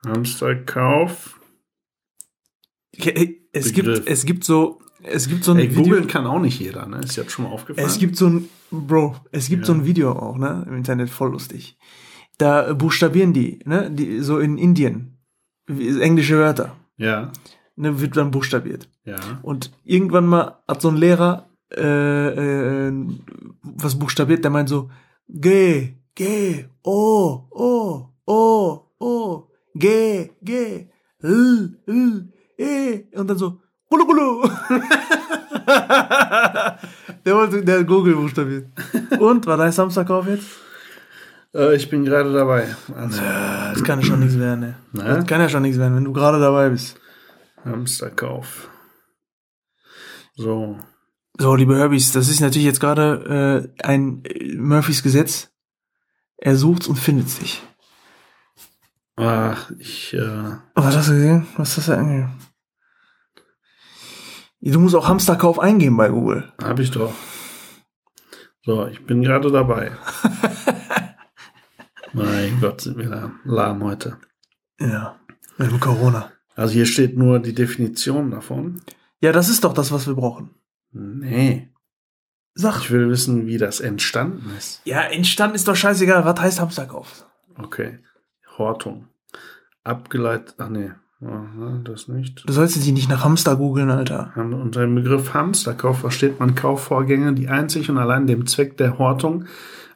Hamsterkauf. Es gibt, es gibt so, es gibt so ein Ey. Googeln kann auch nicht jeder, ne? Ist jetzt schon mal aufgefallen. Es gibt so ein, Bro, es gibt ja. so ein Video auch, ne? Im Internet voll lustig da buchstabieren die, ne, die, so in Indien, englische Wörter. Ja. Ne, wird dann buchstabiert. Ja. Und irgendwann mal hat so ein Lehrer äh, äh, was buchstabiert, der meint so, G, G, O, O, O, O, G, G, L, L, E, und dann so, der, wollte, der Google buchstabiert. Und, war dein Samstagkauf jetzt? Äh, ich bin gerade dabei. Also, ja, das kann ja schon nichts werden, ne? Das kann ja schon nichts werden, wenn du gerade dabei bist. Hamsterkauf. So. So, liebe Herbys, das ist natürlich jetzt gerade äh, ein äh, Murphys Gesetz. Er sucht und findet sich. Ach, ich, äh, Was hast du gesehen? Was ist das denn eigentlich? Du musst auch Hamsterkauf eingeben bei Google. hab ich doch. So, ich bin gerade dabei. mein Gott, sind wir lahm heute. Ja. Mit dem Corona. Also hier steht nur die Definition davon. Ja, das ist doch das, was wir brauchen. Nee. Sag. Ich will wissen, wie das entstanden ist. Ja, entstanden ist doch scheißegal. Was heißt Hamsterkauf? Okay. Hortung. Abgeleitet. Ach nee. Aha, das nicht. Du sollst dich nicht nach Hamster googeln, Alter. Unter dem Begriff Hamsterkauf versteht man Kaufvorgänge, die einzig und allein dem Zweck der Hortung,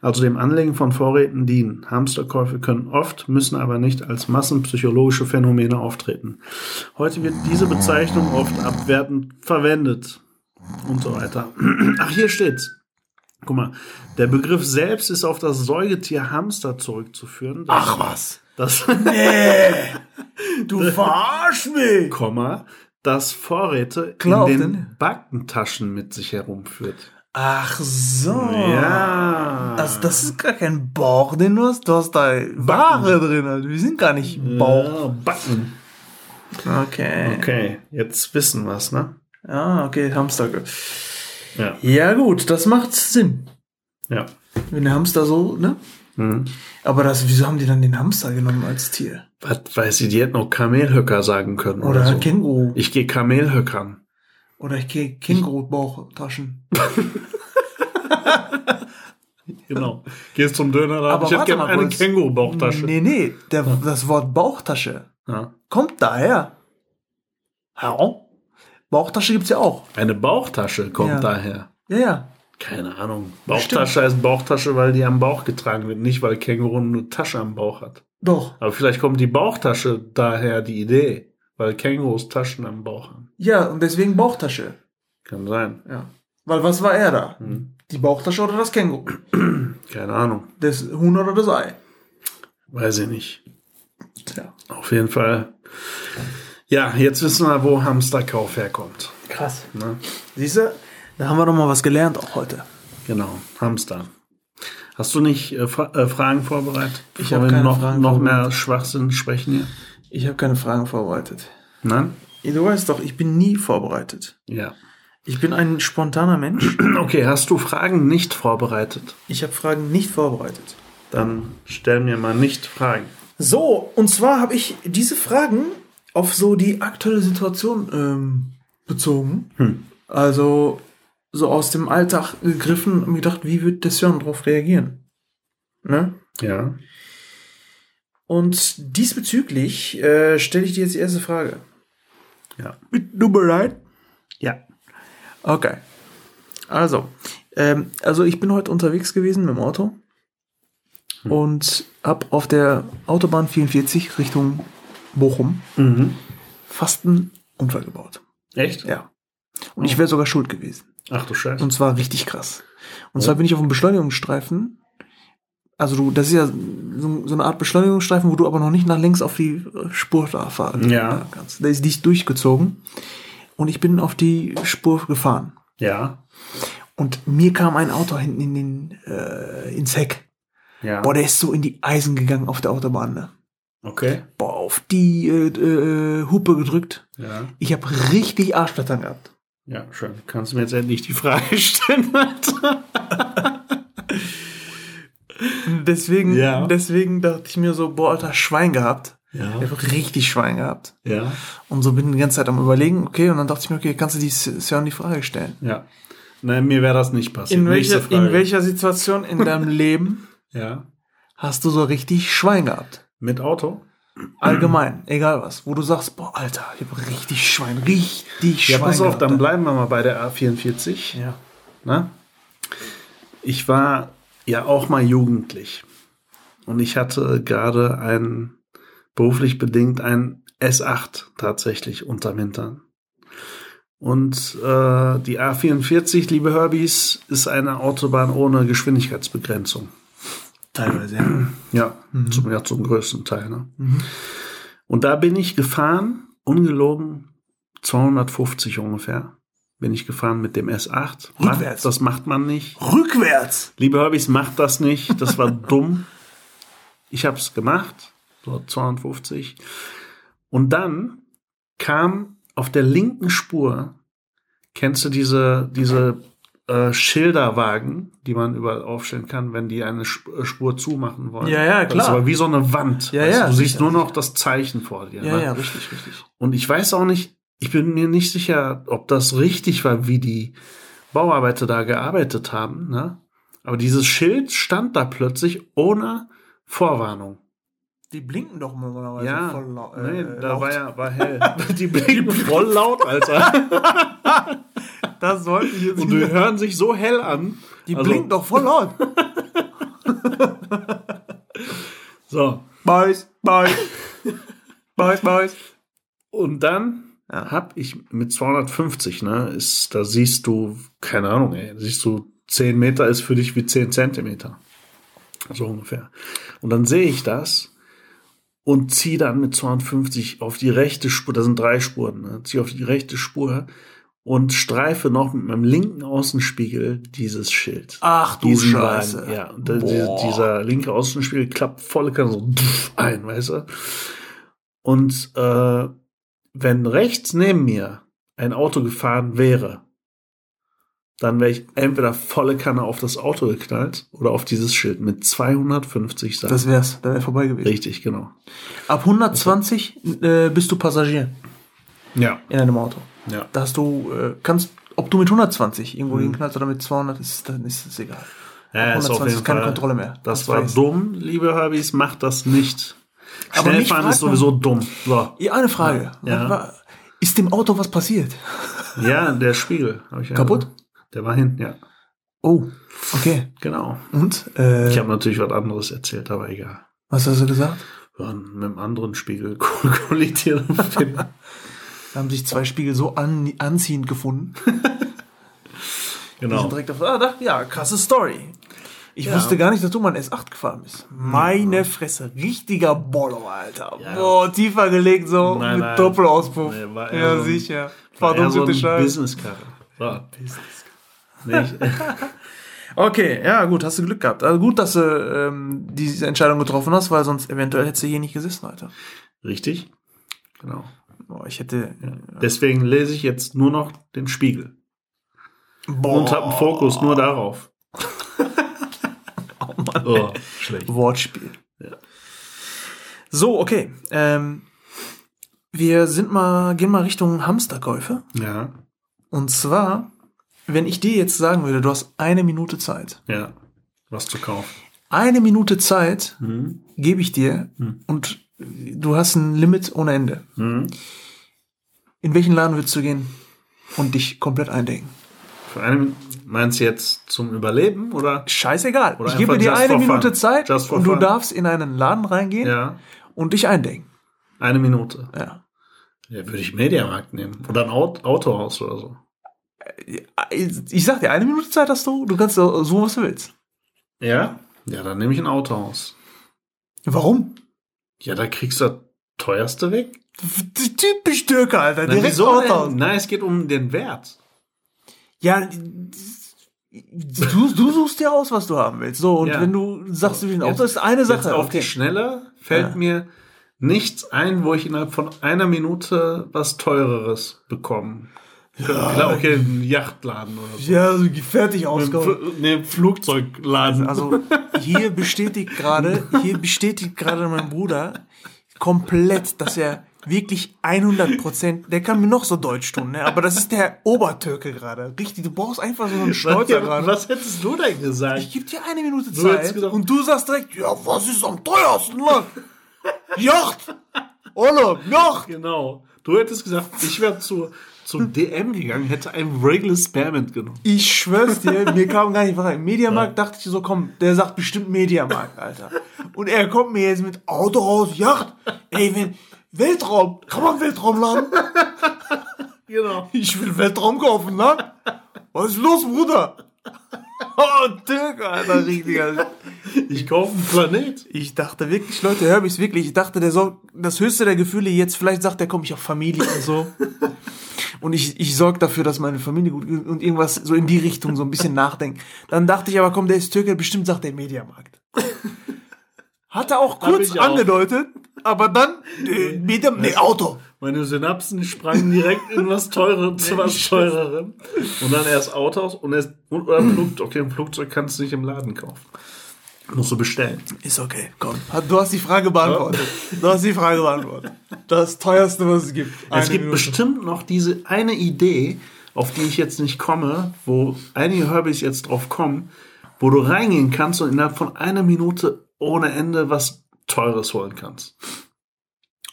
also dem Anlegen von Vorräten dienen. Hamsterkäufe können oft, müssen aber nicht als massenpsychologische Phänomene auftreten. Heute wird diese Bezeichnung oft abwertend verwendet und so weiter. Ach, hier steht's. Guck mal, der Begriff selbst ist auf das Säugetier Hamster zurückzuführen. Ach was. Das Nee. Du verarsch mich. Komma, das Vorräte auf in den- den Backentaschen mit sich herumführt. Ach so. Ja. Das, das ist gar kein Bauch, den du hast. Du hast da Ware drin. Alter. Wir sind gar nicht Bauch. Ja, Backen. Okay. Okay, jetzt wissen wir's, ne? Ah, okay, Hamster. Ja. Ja, gut, das macht Sinn. Ja. Wenn der Hamster so, ne? Mhm. Aber das, wieso haben die dann den Hamster genommen als Tier? Was weiß ich, die hätten auch Kamelhöcker sagen können. Oder, Oder, so. Känguru. Ich gehe Kamelhöckern. Oder ich gehe Känguru-Bauchtaschen. Genau. Gehst zum Döner da. Aber ich hätte gerne eine. Känguru-Bauchtasche. Nee, nee, der, das Wort Bauchtasche Ja. kommt daher. Ja. Bauchtasche gibt's ja auch. Eine Bauchtasche kommt Ja. daher. Ja, ja. Keine Ahnung. Bauchtasche heißt Bauchtasche, weil die am Bauch getragen wird, nicht weil Känguru eine Tasche am Bauch hat. Doch. Aber vielleicht kommt die Bauchtasche daher die Idee, weil Kängurus Taschen am Bauch haben. Ja, und deswegen Bauchtasche. Kann sein. Ja. Weil was war er da? Hm. Die Bauchtasche oder das Känguru? Keine Ahnung. Das Huhn oder das Ei? Weiß ich nicht. Tja. Auf jeden Fall. Ja, jetzt wissen wir, wo Hamsterkauf herkommt. Krass. Ne? Siehst du? Da haben wir doch mal was gelernt auch heute. Genau, Hamster. Hast du nicht äh, Fra äh, Fragen vorbereitet? Ich Bevor hab wir keine noch, Fragen noch mehr Schwachsinn sprechen hier. Ich habe keine Fragen vorbereitet. Nein? Du weißt doch, ich bin nie vorbereitet. Ja. Ich bin ein spontaner Mensch. Okay, hast du Fragen nicht vorbereitet? Ich habe Fragen nicht vorbereitet. Dann stell mir mal nicht Fragen. So, und zwar habe ich diese Fragen auf so die aktuelle Situation ähm, bezogen. Hm. Also so aus dem Alltag gegriffen und gedacht, wie wird der Sören darauf reagieren? Ne? Ja. Und diesbezüglich äh, stelle ich dir jetzt die erste Frage. Ja. Bist du bereit? Ja. Okay. Also, ähm, also ich bin heute unterwegs gewesen mit dem Auto und hab auf der Autobahn 44 Richtung Bochum Mhm. fast einen Unfall gebaut. Echt? Ja. Und ich wäre sogar schuld gewesen. Ach du Scheiße. Und zwar richtig krass. Und zwar bin ich auf einem Beschleunigungsstreifen. Also du, das ist ja so, so eine Art Beschleunigungsstreifen, wo du aber noch nicht nach links auf die Spur da fahren Ja. kannst. Da ist dicht durchgezogen. Und ich bin auf die Spur gefahren. Ja. Und mir kam ein Auto hinten in den, äh, ins Heck. Ja. Boah, der ist so in die Eisen gegangen auf der Autobahn. Ne? Okay. Boah, auf die äh, äh, Hupe gedrückt. Ja. Ich habe richtig Arschblättern gehabt. Ja, schön. Kannst du mir jetzt endlich die Frage stellen, Alter? Deswegen, Ja. deswegen dachte ich mir so, boah, alter, Schwein gehabt. Ja. Ich habe richtig Schwein gehabt. Ja. Und so bin ich die ganze Zeit am überlegen, okay, und dann dachte ich mir, okay, kannst du die Sören die Frage stellen. Ja. Nein, mir wäre das nicht passiert. In welcher, in welcher Situation in deinem Leben Ja. hast du so richtig Schwein gehabt? Mit Auto? Allgemein, egal was, wo du sagst, boah, Alter, ich habe richtig Schwein, richtig Ja, Schwein pass auf, dann bleiben wir mal bei der A44. Ja. Ne? Ich war ja auch mal jugendlich. Und ich hatte gerade ein, beruflich bedingt, ein S8 tatsächlich unterm Hintern. Und äh, die A44, liebe Herbies, ist eine Autobahn ohne Geschwindigkeitsbegrenzung. Teilweise, ja. Ja, zum, ja, zum größten Teil. Ne? Und da bin ich gefahren, ungelogen, 250 ungefähr. Bin ich gefahren mit dem S8. Rückwärts. Das macht man nicht. Rückwärts! Liebe Hobbys, macht das nicht. Das war dumm. Ich habe es gemacht. so 250. Und dann kam auf der linken Spur, kennst du diese, diese äh, Schilderwagen, die man überall aufstellen kann, wenn die eine äh, Spur zumachen wollen. Ja, ja, Das klar. ist aber wie so eine Wand. Ja, weißt ja, du, siehst nur noch das Zeichen vor dir. Ja, ne? ja, richtig, richtig. Und ich weiß auch nicht, ich bin mir nicht sicher, ob das richtig war, wie die Bauarbeiter da gearbeitet haben. Ne? Aber dieses Schild stand da plötzlich ohne Vorwarnung. Die blinken doch normalerweise Ja, voll lau nee, äh, da laut. war ja war hell. Die blinken voll laut, Alter. Das sollte ich jetzt Und die hören sich so hell an. Die Also, blinken doch voll laut. So. Boys, boys. boys, boys. Und dann Ja. hab ich mit 250, ne, ist, da siehst du, keine Ahnung, ey, siehst du, 10 Meter ist für dich wie 10 Zentimeter. So ungefähr. Und dann sehe ich das und ziehe dann mit 250 auf die rechte Spur, da sind drei Spuren, ne, ziehe auf die rechte Spur und streife noch mit meinem linken Außenspiegel dieses Schild. Ach du diesen Scheiße. Wagen. Ja, Boah. dieser, linke Außenspiegel klappt volle Kanne so ein, weißt du? Und äh, wenn rechts neben mir ein Auto gefahren wäre, dann wäre ich entweder volle Kanne auf das Auto geknallt oder auf dieses Schild mit 250 Sachen. Das wär's, da wär vorbei gewesen. Richtig, genau. Ab 120 äh, bist du Passagier Ja. in einem Auto. Ja. Da hast du, äh, kannst, ob du mit 120 irgendwo Mhm. hinknallst oder mit 200, ist, dann ist es egal. ja ist auf 120 jeden ist keine Fall, Kontrolle mehr. Das Das war weiß. dumm, liebe Herbys, macht das nicht. Aber Schnellfahren ist sowieso dumm. So. Ja, eine Frage. Ja. War- Ist dem Auto was passiert? Ja, der Spiegel. Ja Kaputt? gesagt. Der war hin, ja. Oh, okay. Genau. Und? Äh, Ich habe natürlich was anderes erzählt, aber egal. was hast du gesagt? Wir waren mit einem anderen Spiegel kollidiert. Da haben sich zwei Spiegel so an, anziehend gefunden. Die genau. sind direkt auf, ah, da, ja, krasse Story. Ich Ja. wusste gar nicht, dass du mal ein S8 gefahren bist. Meine Fresse, richtiger Bollo, Alter. Ja. Boah, tiefer gelegt so, Nein, mit nein. Doppelauspuff. Nee, war ja, so ein- sicher. War eher so Verdunkerte ein Scheiße. Businesskarre. So. Nee, ich, Okay, ja, gut, hast du Glück gehabt. Also gut, dass du ähm, diese Entscheidung getroffen hast, weil sonst eventuell hättest du hier nicht gesessen, Alter. richtig. Genau. Boah, ich hätte. Deswegen lese ich jetzt nur noch den Spiegel. Boah, Und habe einen Fokus nur darauf. oh Mann, Oh, schlecht. Wortspiel. Ja. So, okay. Ähm, wir sind mal, gehen mal Richtung Hamsterkäufe. Ja, Und zwar, wenn ich dir jetzt sagen würde, du hast eine Minute Zeit. ja. Was zu kaufen. Eine Minute Zeit Mhm. gebe ich dir Hm. und du hast ein Limit ohne Ende. Mhm. In welchen Laden würdest du gehen und dich komplett eindenken? Für eine, meinst du jetzt zum Überleben oder? Scheißegal. Oder ich gebe dir eine Minute fun. Zeit und du fun. darfst in einen Laden reingehen Ja, und dich eindenken. eine Minute. Ja. Ja, würde ich Mediamarkt nehmen. Oder ein Aut Autohaus oder so. Ich sag dir, eine Minute Zeit hast du, du kannst so, so was du willst. Ja? Ja, dann nehme ich ein Autohaus. Warum? Ja, da kriegst du das teuerste weg. Typisch Türke, Alter. Na, Direkt wieso? Nein, es geht um den Wert. Ja, du, du suchst dir aus, was du haben willst. So, und Ja. wenn du sagst, du willst ein Jetzt- Auto, ist eine Jetzt Sache. auf Okay. die Schnelle fällt Ja. mir nichts ein, wo ich innerhalb von einer Minute was teureres Klar, okay, ein Yachtladen oder so. Ja, so fertig Ein ausgehauen. Nee, Flugzeugladen. Also hier bestätigt gerade, hier bestätigt gerade mein Bruder komplett, dass er wirklich 100 Prozent, der kann mir noch so Deutsch tun, ne? aber das ist der Obertürke gerade. Richtig, du brauchst einfach so einen Schnauzer was, gerade. was hättest du denn gesagt? Ich gebe dir eine Minute Du Zeit gesagt- und du sagst direkt, ja, was ist am teuersten, Mann? Yacht! Urlaub, Yacht! Genau. Du hättest gesagt, ich wäre zu, zum DM gegangen, hätte ein Regular Spearmint genommen. Ich schwör's dir, mir kam gar nicht was rein. Mediamarkt dachte ich so, komm, der sagt bestimmt Mediamarkt, Alter. Und er kommt mir jetzt mit Autohaus, Yacht. Ey, wenn, Weltraum, kann man Weltraum laden? Genau. Ich will Weltraum kaufen, ne? Was ist los, Bruder? Oh, Dirk, Alter, richtiger. Ich kaufe einen Planet. Ich dachte wirklich, Leute, hör mich's wirklich. Ich dachte, der soll das höchste der Gefühle jetzt, vielleicht sagt er, komm, ich auf Familie und so. Und ich, ich sorge dafür, dass meine Familie gut und irgendwas so in die Richtung so ein bisschen nachdenkt. Dann dachte ich aber, komm, der ist Türke, bestimmt sagt der Mediamarkt. Hat er auch kurz ich auch. angedeutet. Aber dann äh, dem nee, Auto. Meine Synapsen sprangen direkt in was Teurerem zu was Teurerem. Und dann erst Autos und erst oder Flugzeug. Okay, ein Flugzeug kannst du nicht im Laden kaufen. Musst du bestellen. Ist okay, komm. Du hast die Frage beantwortet. Du hast die Frage beantwortet. Das teuerste, was es gibt. es Eine gibt Minute. bestimmt noch diese eine Idee, auf die ich jetzt nicht komme, wo einige Hörbys jetzt drauf kommen, wo du reingehen kannst und innerhalb von einer Minute ohne Ende was Teures holen kannst.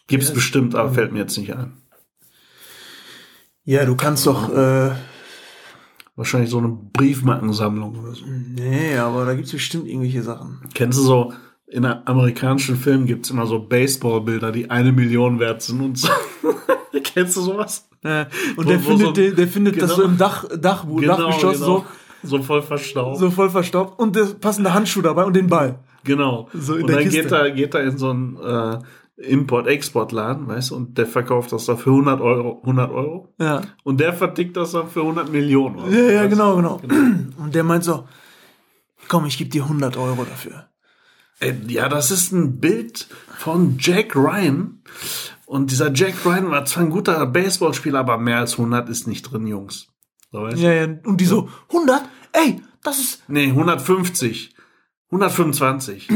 Gibt's bestimmt, aber fällt mir jetzt nicht ein. Ja, du kannst doch, äh, Wahrscheinlich so eine Briefmarkensammlung oder so. nee, aber da gibt's bestimmt irgendwelche Sachen. Kennst du so, in amerikanischen Filmen gibt's immer so Baseballbilder, die eine Million wert sind und so. Kennst du sowas? Ja, und Wo- der wo findet, so- der, der findet das genau. so im Dach, Dachbuch, Dachgeschoss genau. So voll verstaubt. so, so voll verstaubt und der passende Handschuh dabei und den Ball. Genau. So in und dann Kiste. geht er, geht er in so einen äh, Import-Export-Laden, weißt du, und der verkauft das dann für 100 Euro. 100 Euro. Ja. Und der vertickt das dann für 100 Millionen. Euro. Ja, ja, du? genau, genau. Und der meint so, komm, ich gebe dir 100 Euro dafür. Äh, Ja, das ist ein Bild von Jack Ryan. Und dieser Jack Ryan war zwar ein guter Baseballspieler, aber mehr als 100 ist nicht drin, Jungs. So, weißt du? Ja, ja, und die so, 100? Ey, das ist, Nee, 150. 125.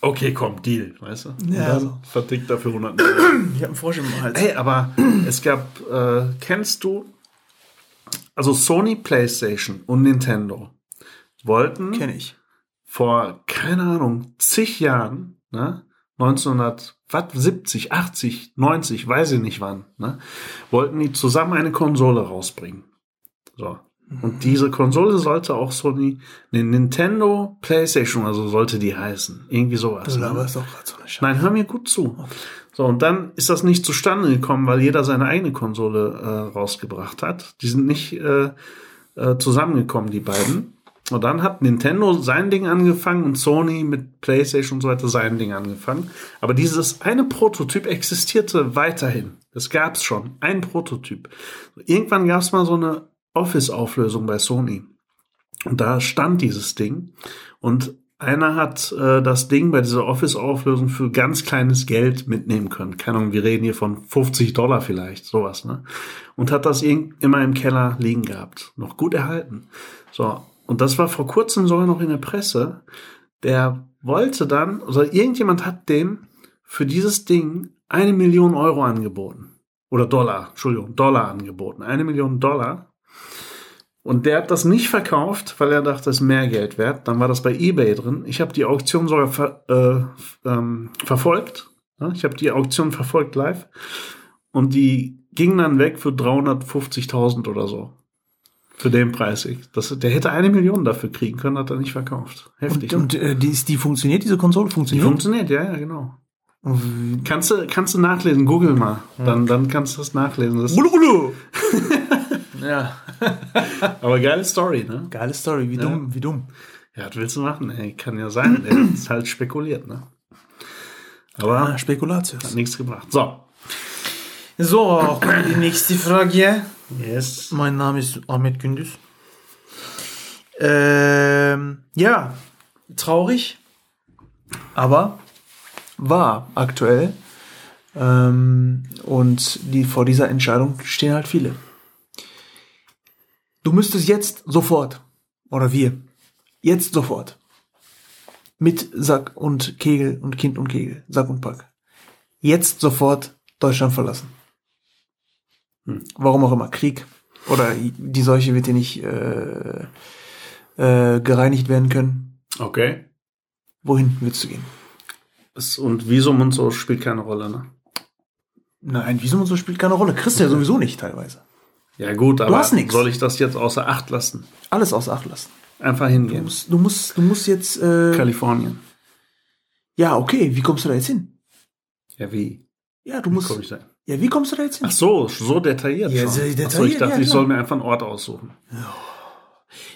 Okay, komm, Deal, weißt du? Ja, dann so. vertickt er für 100 Millionen. ich hab einen Frosch im Hals. Ey, aber es gab, äh, kennst du, also Sony PlayStation und Nintendo wollten Kenn ich. vor, keine Ahnung, zig Jahren, ne, 1970, 80, 90, weiß ich nicht wann, ne, wollten die zusammen eine Konsole rausbringen. So. Und diese Konsole sollte auch Sony, eine Nintendo PlayStation, also sollte die heißen. Irgendwie sowas. Du ne? laberst doch gerade so eine Scheiße. Nein, hör mir gut zu. So, und dann ist das nicht zustande gekommen, weil jeder seine eigene Konsole äh, rausgebracht hat. Die sind nicht äh, äh, zusammengekommen, die beiden. Und dann hat Nintendo sein Ding angefangen und Sony mit PlayStation und so weiter sein Ding angefangen. Aber dieses eine Prototyp existierte weiterhin. Das gab's schon. Ein Prototyp. Irgendwann gab's mal so eine Office-Auflösung bei Sony. Und da stand dieses Ding. Und einer hat äh, das Ding bei dieser Office-Auflösung für ganz kleines Geld mitnehmen können. Keine Ahnung, wir reden hier von 50 Dollar vielleicht, sowas, ne? Und hat das immer im Keller liegen gehabt. Noch gut erhalten. So. Und das war vor kurzem sogar noch in der Presse. Der wollte dann, also irgendjemand hat dem für dieses Ding eine Million Euro angeboten. Oder Dollar, Entschuldigung, Dollar angeboten. Eine Million Dollar. Und der hat das nicht verkauft, weil er dachte, das ist mehr Geld wert. Dann war das bei eBay drin. Ich habe die Auktion sogar ver, äh, ähm, verfolgt. Ich habe die Auktion verfolgt live. Und die ging dann weg für 350.000 oder so. Für den Preis. Das, der hätte eine Million dafür kriegen können, hat er nicht verkauft. Heftig. Und, ne? und äh, die, die funktioniert, diese Konsole die funktioniert? funktioniert, ja, ja, genau. Kannst du, kannst du nachlesen, google mal. Dann, dann kannst du das nachlesen. Das, gulu. ja. aber geile Story, ne? Geile Story, wie dumm, wie dumm. Ja, was willst du machen? Ey, kann ja sein. Der ist halt spekuliert, ne? Aber Ah, Spekulatius. hat nichts gebracht. So. So, die nächste Frage. Yes. Mein Name ist Ahmed Gündüz. Ähm, ja, traurig, aber wahr aktuell. Ähm, und die, vor dieser Entscheidung stehen halt viele. Du müsstest jetzt sofort, oder wir, jetzt sofort, mit Sack und Kegel und Kind und Kegel, Sack und Pack, jetzt sofort Deutschland verlassen. Warum auch immer, Krieg. Oder die Seuche wird hier nicht äh, äh, gereinigt werden können. Okay. Wohin willst du gehen? Es- Und Visum und so spielt keine Rolle, ne? Nein, Visum und so spielt keine Rolle. Kriegst du ja sowieso nicht teilweise. Ja, gut, aber hast nix. soll ich das jetzt außer Acht lassen? Alles außer Acht lassen. Einfach Du hingehen. musst, du musst, du musst jetzt. Äh, Kalifornien. ja, okay. Wie kommst du da jetzt hin? Ja, wie? Ja, du Wie musst. komm ich da? Ja, wie kommst du da jetzt hin? Ach so, so detailliert Ja, schon. sehr Ach so, ich detailliert, dachte, ja, ich soll mir einfach einen Ort aussuchen.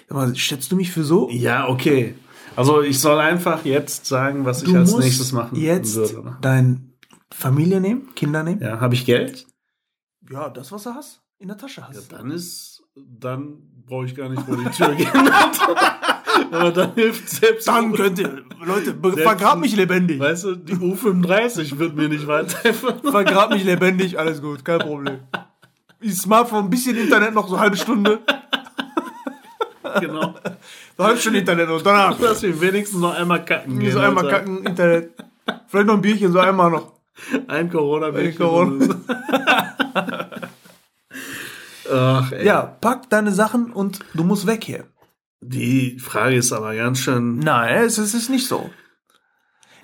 Sag mal, schätzt du mich für so? Ja, okay. Also ich soll einfach jetzt sagen, was ich als nächstes machen jetzt würde. Ne? dein Familie nehmen, Kinder nehmen. Ja, habe ich Geld? Ja, das, was du hast, in der Tasche hast. Dann ist, dann brauche ich gar nicht vor die Tür gehen. Aber dann hilft selbst. Dann könnt ihr, Leute, vergrab mich lebendig. Weißt du, die U35 wird mir nicht weiterhelfen. Vergrab mich lebendig, alles gut, kein Problem. Ich Smartphone, ein bisschen Internet noch, so eine halbe Stunde. genau. So eine halbe Stunde Internet und danach Lass mich wenigstens noch einmal kacken gehen. so einmal Alter. kacken, Internet. Vielleicht noch ein Bierchen, so einmal noch. Ein corona Ein Corona. Ach, ey. Ja, pack deine Sachen und du musst weg hier. Die Frage ist aber ganz schön. Nein, es, ist nicht so.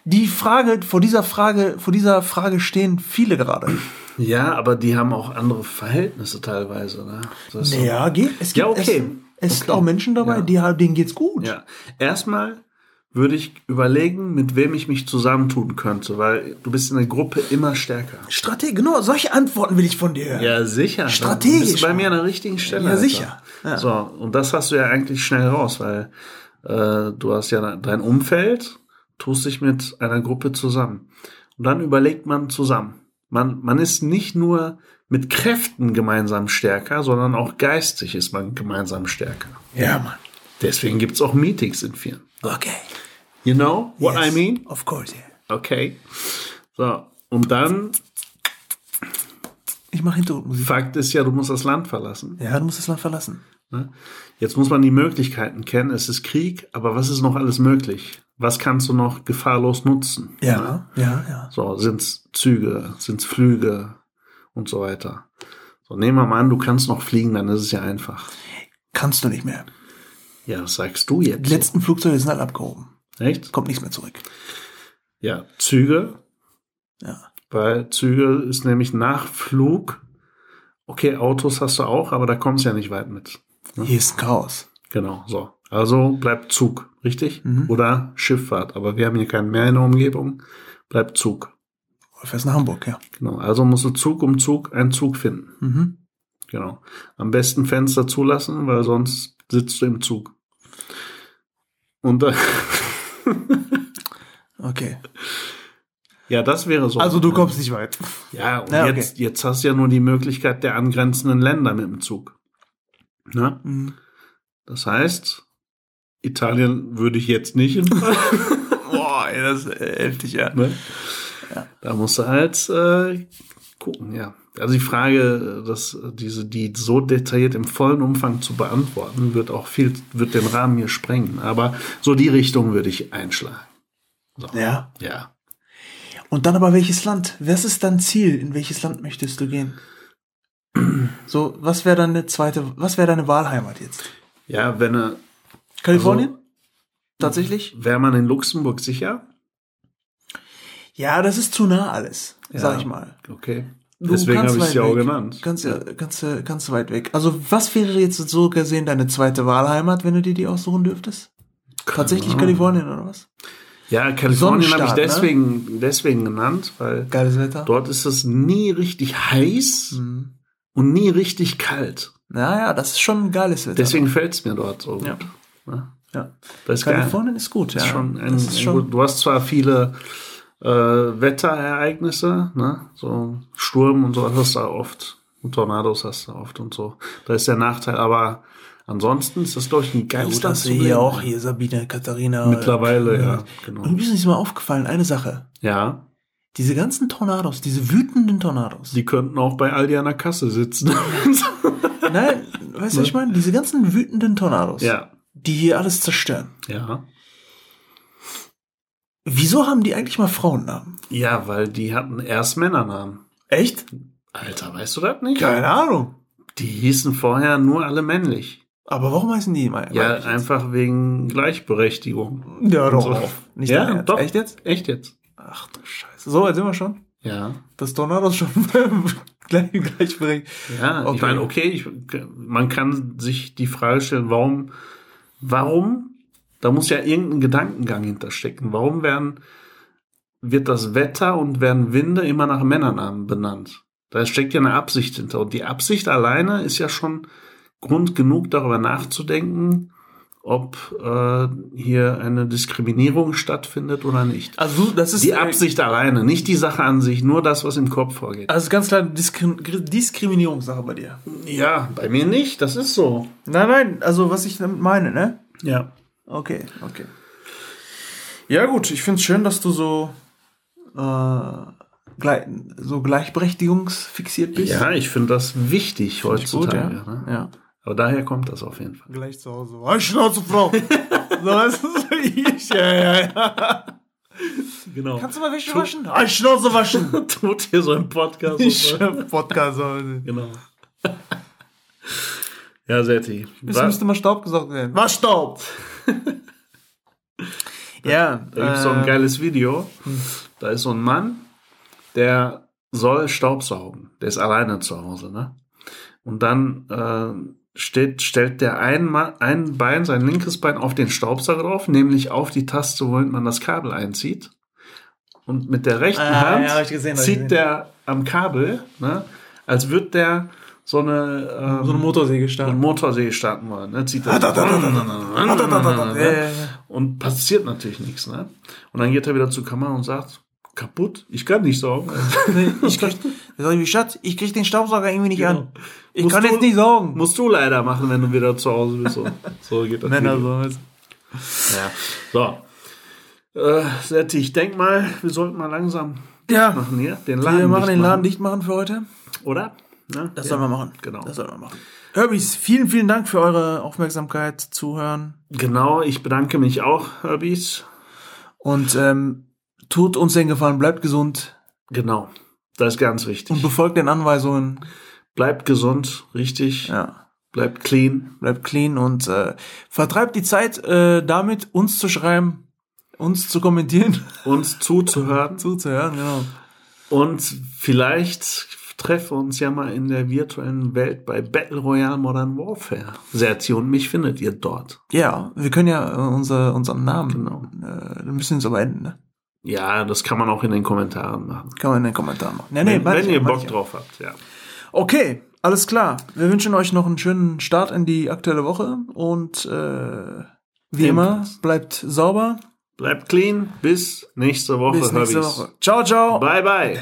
Die Frage, vor dieser Frage, vor dieser Frage stehen viele gerade. Ja, aber die haben auch andere Verhältnisse teilweise. Ne? Das ist so- Naja, geht. Es gibt, Ja, okay. Es, es Okay. sind auch Menschen dabei, Ja. die, denen geht's gut. Ja, erstmal würde ich überlegen, mit wem ich mich zusammentun könnte, weil du bist in der Gruppe immer stärker. Strategie, genau, solche Antworten will ich von dir. Ja, sicher. Strategisch, Du bist bei mir an der richtigen Stelle. Ja, Alter. sicher. Ja. So, und das hast du ja eigentlich schnell raus, weil äh, du hast ja dein Umfeld, tust dich mit einer Gruppe zusammen. Und dann überlegt man zusammen. Man, man ist nicht nur mit Kräften gemeinsam stärker, sondern auch geistig ist man gemeinsam stärker. Ja, Mann. Deswegen gibt's auch Meetings in Firmen. Okay. You know what Yes. I mean? Of course, yeah. Okay. So, und dann, Ich mache Hintergrundmusik. Fakt ist ja, du musst das Land verlassen. Ja, du musst das Land verlassen. Ne? Jetzt muss man die Möglichkeiten kennen. Es ist Krieg, aber was ist noch alles möglich? Was kannst du noch gefahrlos nutzen? Ne? Ja, ja, ja. So, sind's Züge, sind's Flüge und so weiter. So, nehmen wir mal an, du kannst noch fliegen, dann ist es ja einfach. Kannst du nicht mehr. Ja, das sagst du jetzt. Die letzten Flugzeuge sind halt abgehoben. Echt? Kommt nichts mehr zurück. Ja, Züge, Ja. weil Züge ist nämlich nach Flug. Okay, Autos hast du auch, aber da kommst du ja nicht weit mit. Hier ist Chaos. Genau, so. Also bleibt Zug, richtig? Oder Schifffahrt. Aber wir haben hier kein Meer in der Umgebung. Bleibt Zug. Du fährst nach Hamburg, ja. Genau. Also musst du Zug um Zug einen Zug finden. Mhm. Genau. Am besten Fenster zulassen, weil sonst sitzt du im Zug. Und äh, Okay. ja, das wäre so. Also du kommst nicht weit. Ja, und Ja, okay. jetzt, jetzt hast du ja nur die Möglichkeit der angrenzenden Länder mit dem Zug. Ne? Mhm. Das heißt, Italien würde ich jetzt nicht in Boah, ey, das ist heftig, ja. Ne? Da musst du halt äh, gucken, ja. Also die Frage, dass diese, die so detailliert im vollen Umfang zu beantworten, wird auch viel, wird den Rahmen hier sprengen. Aber so die Richtung würde ich einschlagen. Ja. Ja. Und dann aber welches Land? Was ist dein Ziel? In welches Land möchtest du gehen? So, was wäre deine zweite, was wäre deine Wahlheimat jetzt? Ja, wenn er, Kalifornien? Tatsächlich? wäre man in Luxemburg sicher? Ja, das ist zu nah alles, Ja. sag ich mal. Okay. Du Deswegen habe ich es ja auch weg. genannt. Ganz, ja, ganz, äh, ganz weit weg. Also, was wäre jetzt so gesehen deine zweite Wahlheimat, wenn du dir die aussuchen dürftest? Tatsächlich Ahnung. Kalifornien oder was? Ja, Kalifornien habe ich ne? deswegen, deswegen genannt, weil Geiles Wetter. dort ist es nie richtig heiß Mhm. und nie richtig kalt. Naja, das ist schon ein geiles Wetter. Deswegen fällt es mir dort so gut. Ja. Ne? ja. Das ist geil. Kalifornien ist gut, ja. ist schon ein, das ist schon, gut, du hast zwar viele äh, Wetterereignisse, ne? so Sturm und so hast du oft, und Tornados hast du oft und so. Da ist der Nachteil, aber ansonsten ist das, glaube ich, ein ja, geiles Land das sehe hier auch hier Sabine, Katharina. Mittlerweile, ja, genau. Und mir ist mal aufgefallen, eine Sache. Ja, Diese ganzen Tornados, diese wütenden Tornados. die könnten auch bei Aldi an der Kasse sitzen. Nein, weißt du, was ich meine? Diese ganzen wütenden Tornados, ja, die hier alles zerstören. ja. Wieso haben die eigentlich mal Frauennamen? Ja, weil die hatten erst Männernamen. Echt? Alter, weißt du das nicht? Keine Ahnung. Die hießen vorher nur alle männlich. Aber warum heißen die immer? Ja, jetzt? einfach wegen Gleichberechtigung. Ja, doch. so. Nicht Ja, doch. Echt jetzt? Echt jetzt? Ach du Scheiße. So, jetzt sind wir schon. Ja. Das Tornados schon gleich, gleich bringt. Ja, ich Okay. meine, okay, ich, man kann sich die Frage stellen, warum, warum, da muss ja irgendein Gedankengang hinterstecken. Warum werden, wird das Wetter und werden Winde immer nach Männernamen benannt? Da steckt ja eine Absicht hinter. Und die Absicht alleine ist ja schon Grund genug, darüber nachzudenken, ob äh, hier eine Diskriminierung stattfindet oder nicht. Also, das ist Die Absicht alleine, nicht die Sache an sich, nur das, was im Kopf vorgeht. Also ganz klar Diskrim Diskriminierungssache bei dir. Ja, bei mir nicht, das ist so. Nein, nein, also was ich damit meine, ne? Ja. Okay, okay. Ja gut, ich finde es schön, dass du so, äh, gleich, so gleichberechtigungsfixiert bist. Ja, ich finde das wichtig heutzutage. Gut, ja. ne? ja. Aber daher kommt das auf jeden Fall. Gleich zu Hause. Halt Schnauze, Frau! so ist es ich, ja, ja, ja. Genau. Kannst du mal Wäsche waschen? Halt Schnauze waschen! Tut hier so im Podcast. Ich so. Podcast. Genau. ja, Setti. Es Was? müsste mal Staub gesaugt werden. Was Staub? ja. Da gibt es so ein äh, geiles Video. Da ist so ein Mann, der soll Staubsaugen. Der ist alleine zu Hause, ne? Und dann äh, steht, stellt der ein, ein Bein, sein linkes Bein, auf den Staubsauger drauf, nämlich auf die Taste, womit man das Kabel einzieht. Und mit der rechten Ah, Hand ja, gesehen, zieht der am Kabel, ne? Als würde der so eine, ähm, so eine Motorsäge eine starten. Motorsee starten wollen. Ne? Zieht Ah, das und passiert natürlich nichts. Ne? Und dann geht er wieder zur Kamera und sagt, kaputt, ich kann nicht saugen. Ich krieg, sag ich, Schatz, ich krieg den Staubsauger irgendwie nicht Genau. an. Ich Musst kann du- jetzt nicht saugen. Musst du leider machen, wenn du wieder zu Hause bist. So, so geht das. Männer so. Ja. So. Äh, Setti, ich denk mal, wir sollten mal langsam Ja, machen hier. Den Laden wir machen den Laden dicht machen für heute. Oder? Ne? Das Ja. sollen wir machen. Genau. Das sollen wir machen. Herbis, vielen, vielen Dank für eure Aufmerksamkeit, Zuhören. Genau, ich bedanke mich auch, Herbies. Und ähm, tut uns den Gefallen, bleibt gesund Genau. Das ist ganz wichtig. und befolgt den Anweisungen. Bleibt gesund, richtig. Ja. Bleibt clean. Bleibt clean und äh, vertreibt die Zeit äh, damit, uns zu schreiben, uns zu kommentieren, uns zuzuhören. zuzuhören, genau. Und vielleicht treffen wir uns ja mal in der virtuellen Welt bei Battle Royale Modern Warfare. Serti und mich findet ihr dort. Ja, wir können ja äh, unser, unseren Namen, Genau. äh, wir müssen es aber enden, ne? Ja, das kann man auch in den Kommentaren machen. Kann man in den Kommentaren machen. Nee, wenn meine wenn ich ihr Bock drauf habt, ja. Okay, alles klar. Wir wünschen euch noch einen schönen Start in die aktuelle Woche und äh, wie immer, Ebenfalls. bleibt sauber. Bleibt clean. Bis nächste Woche. Bis nächste. Woche. Ciao, ciao. Bye. Bye.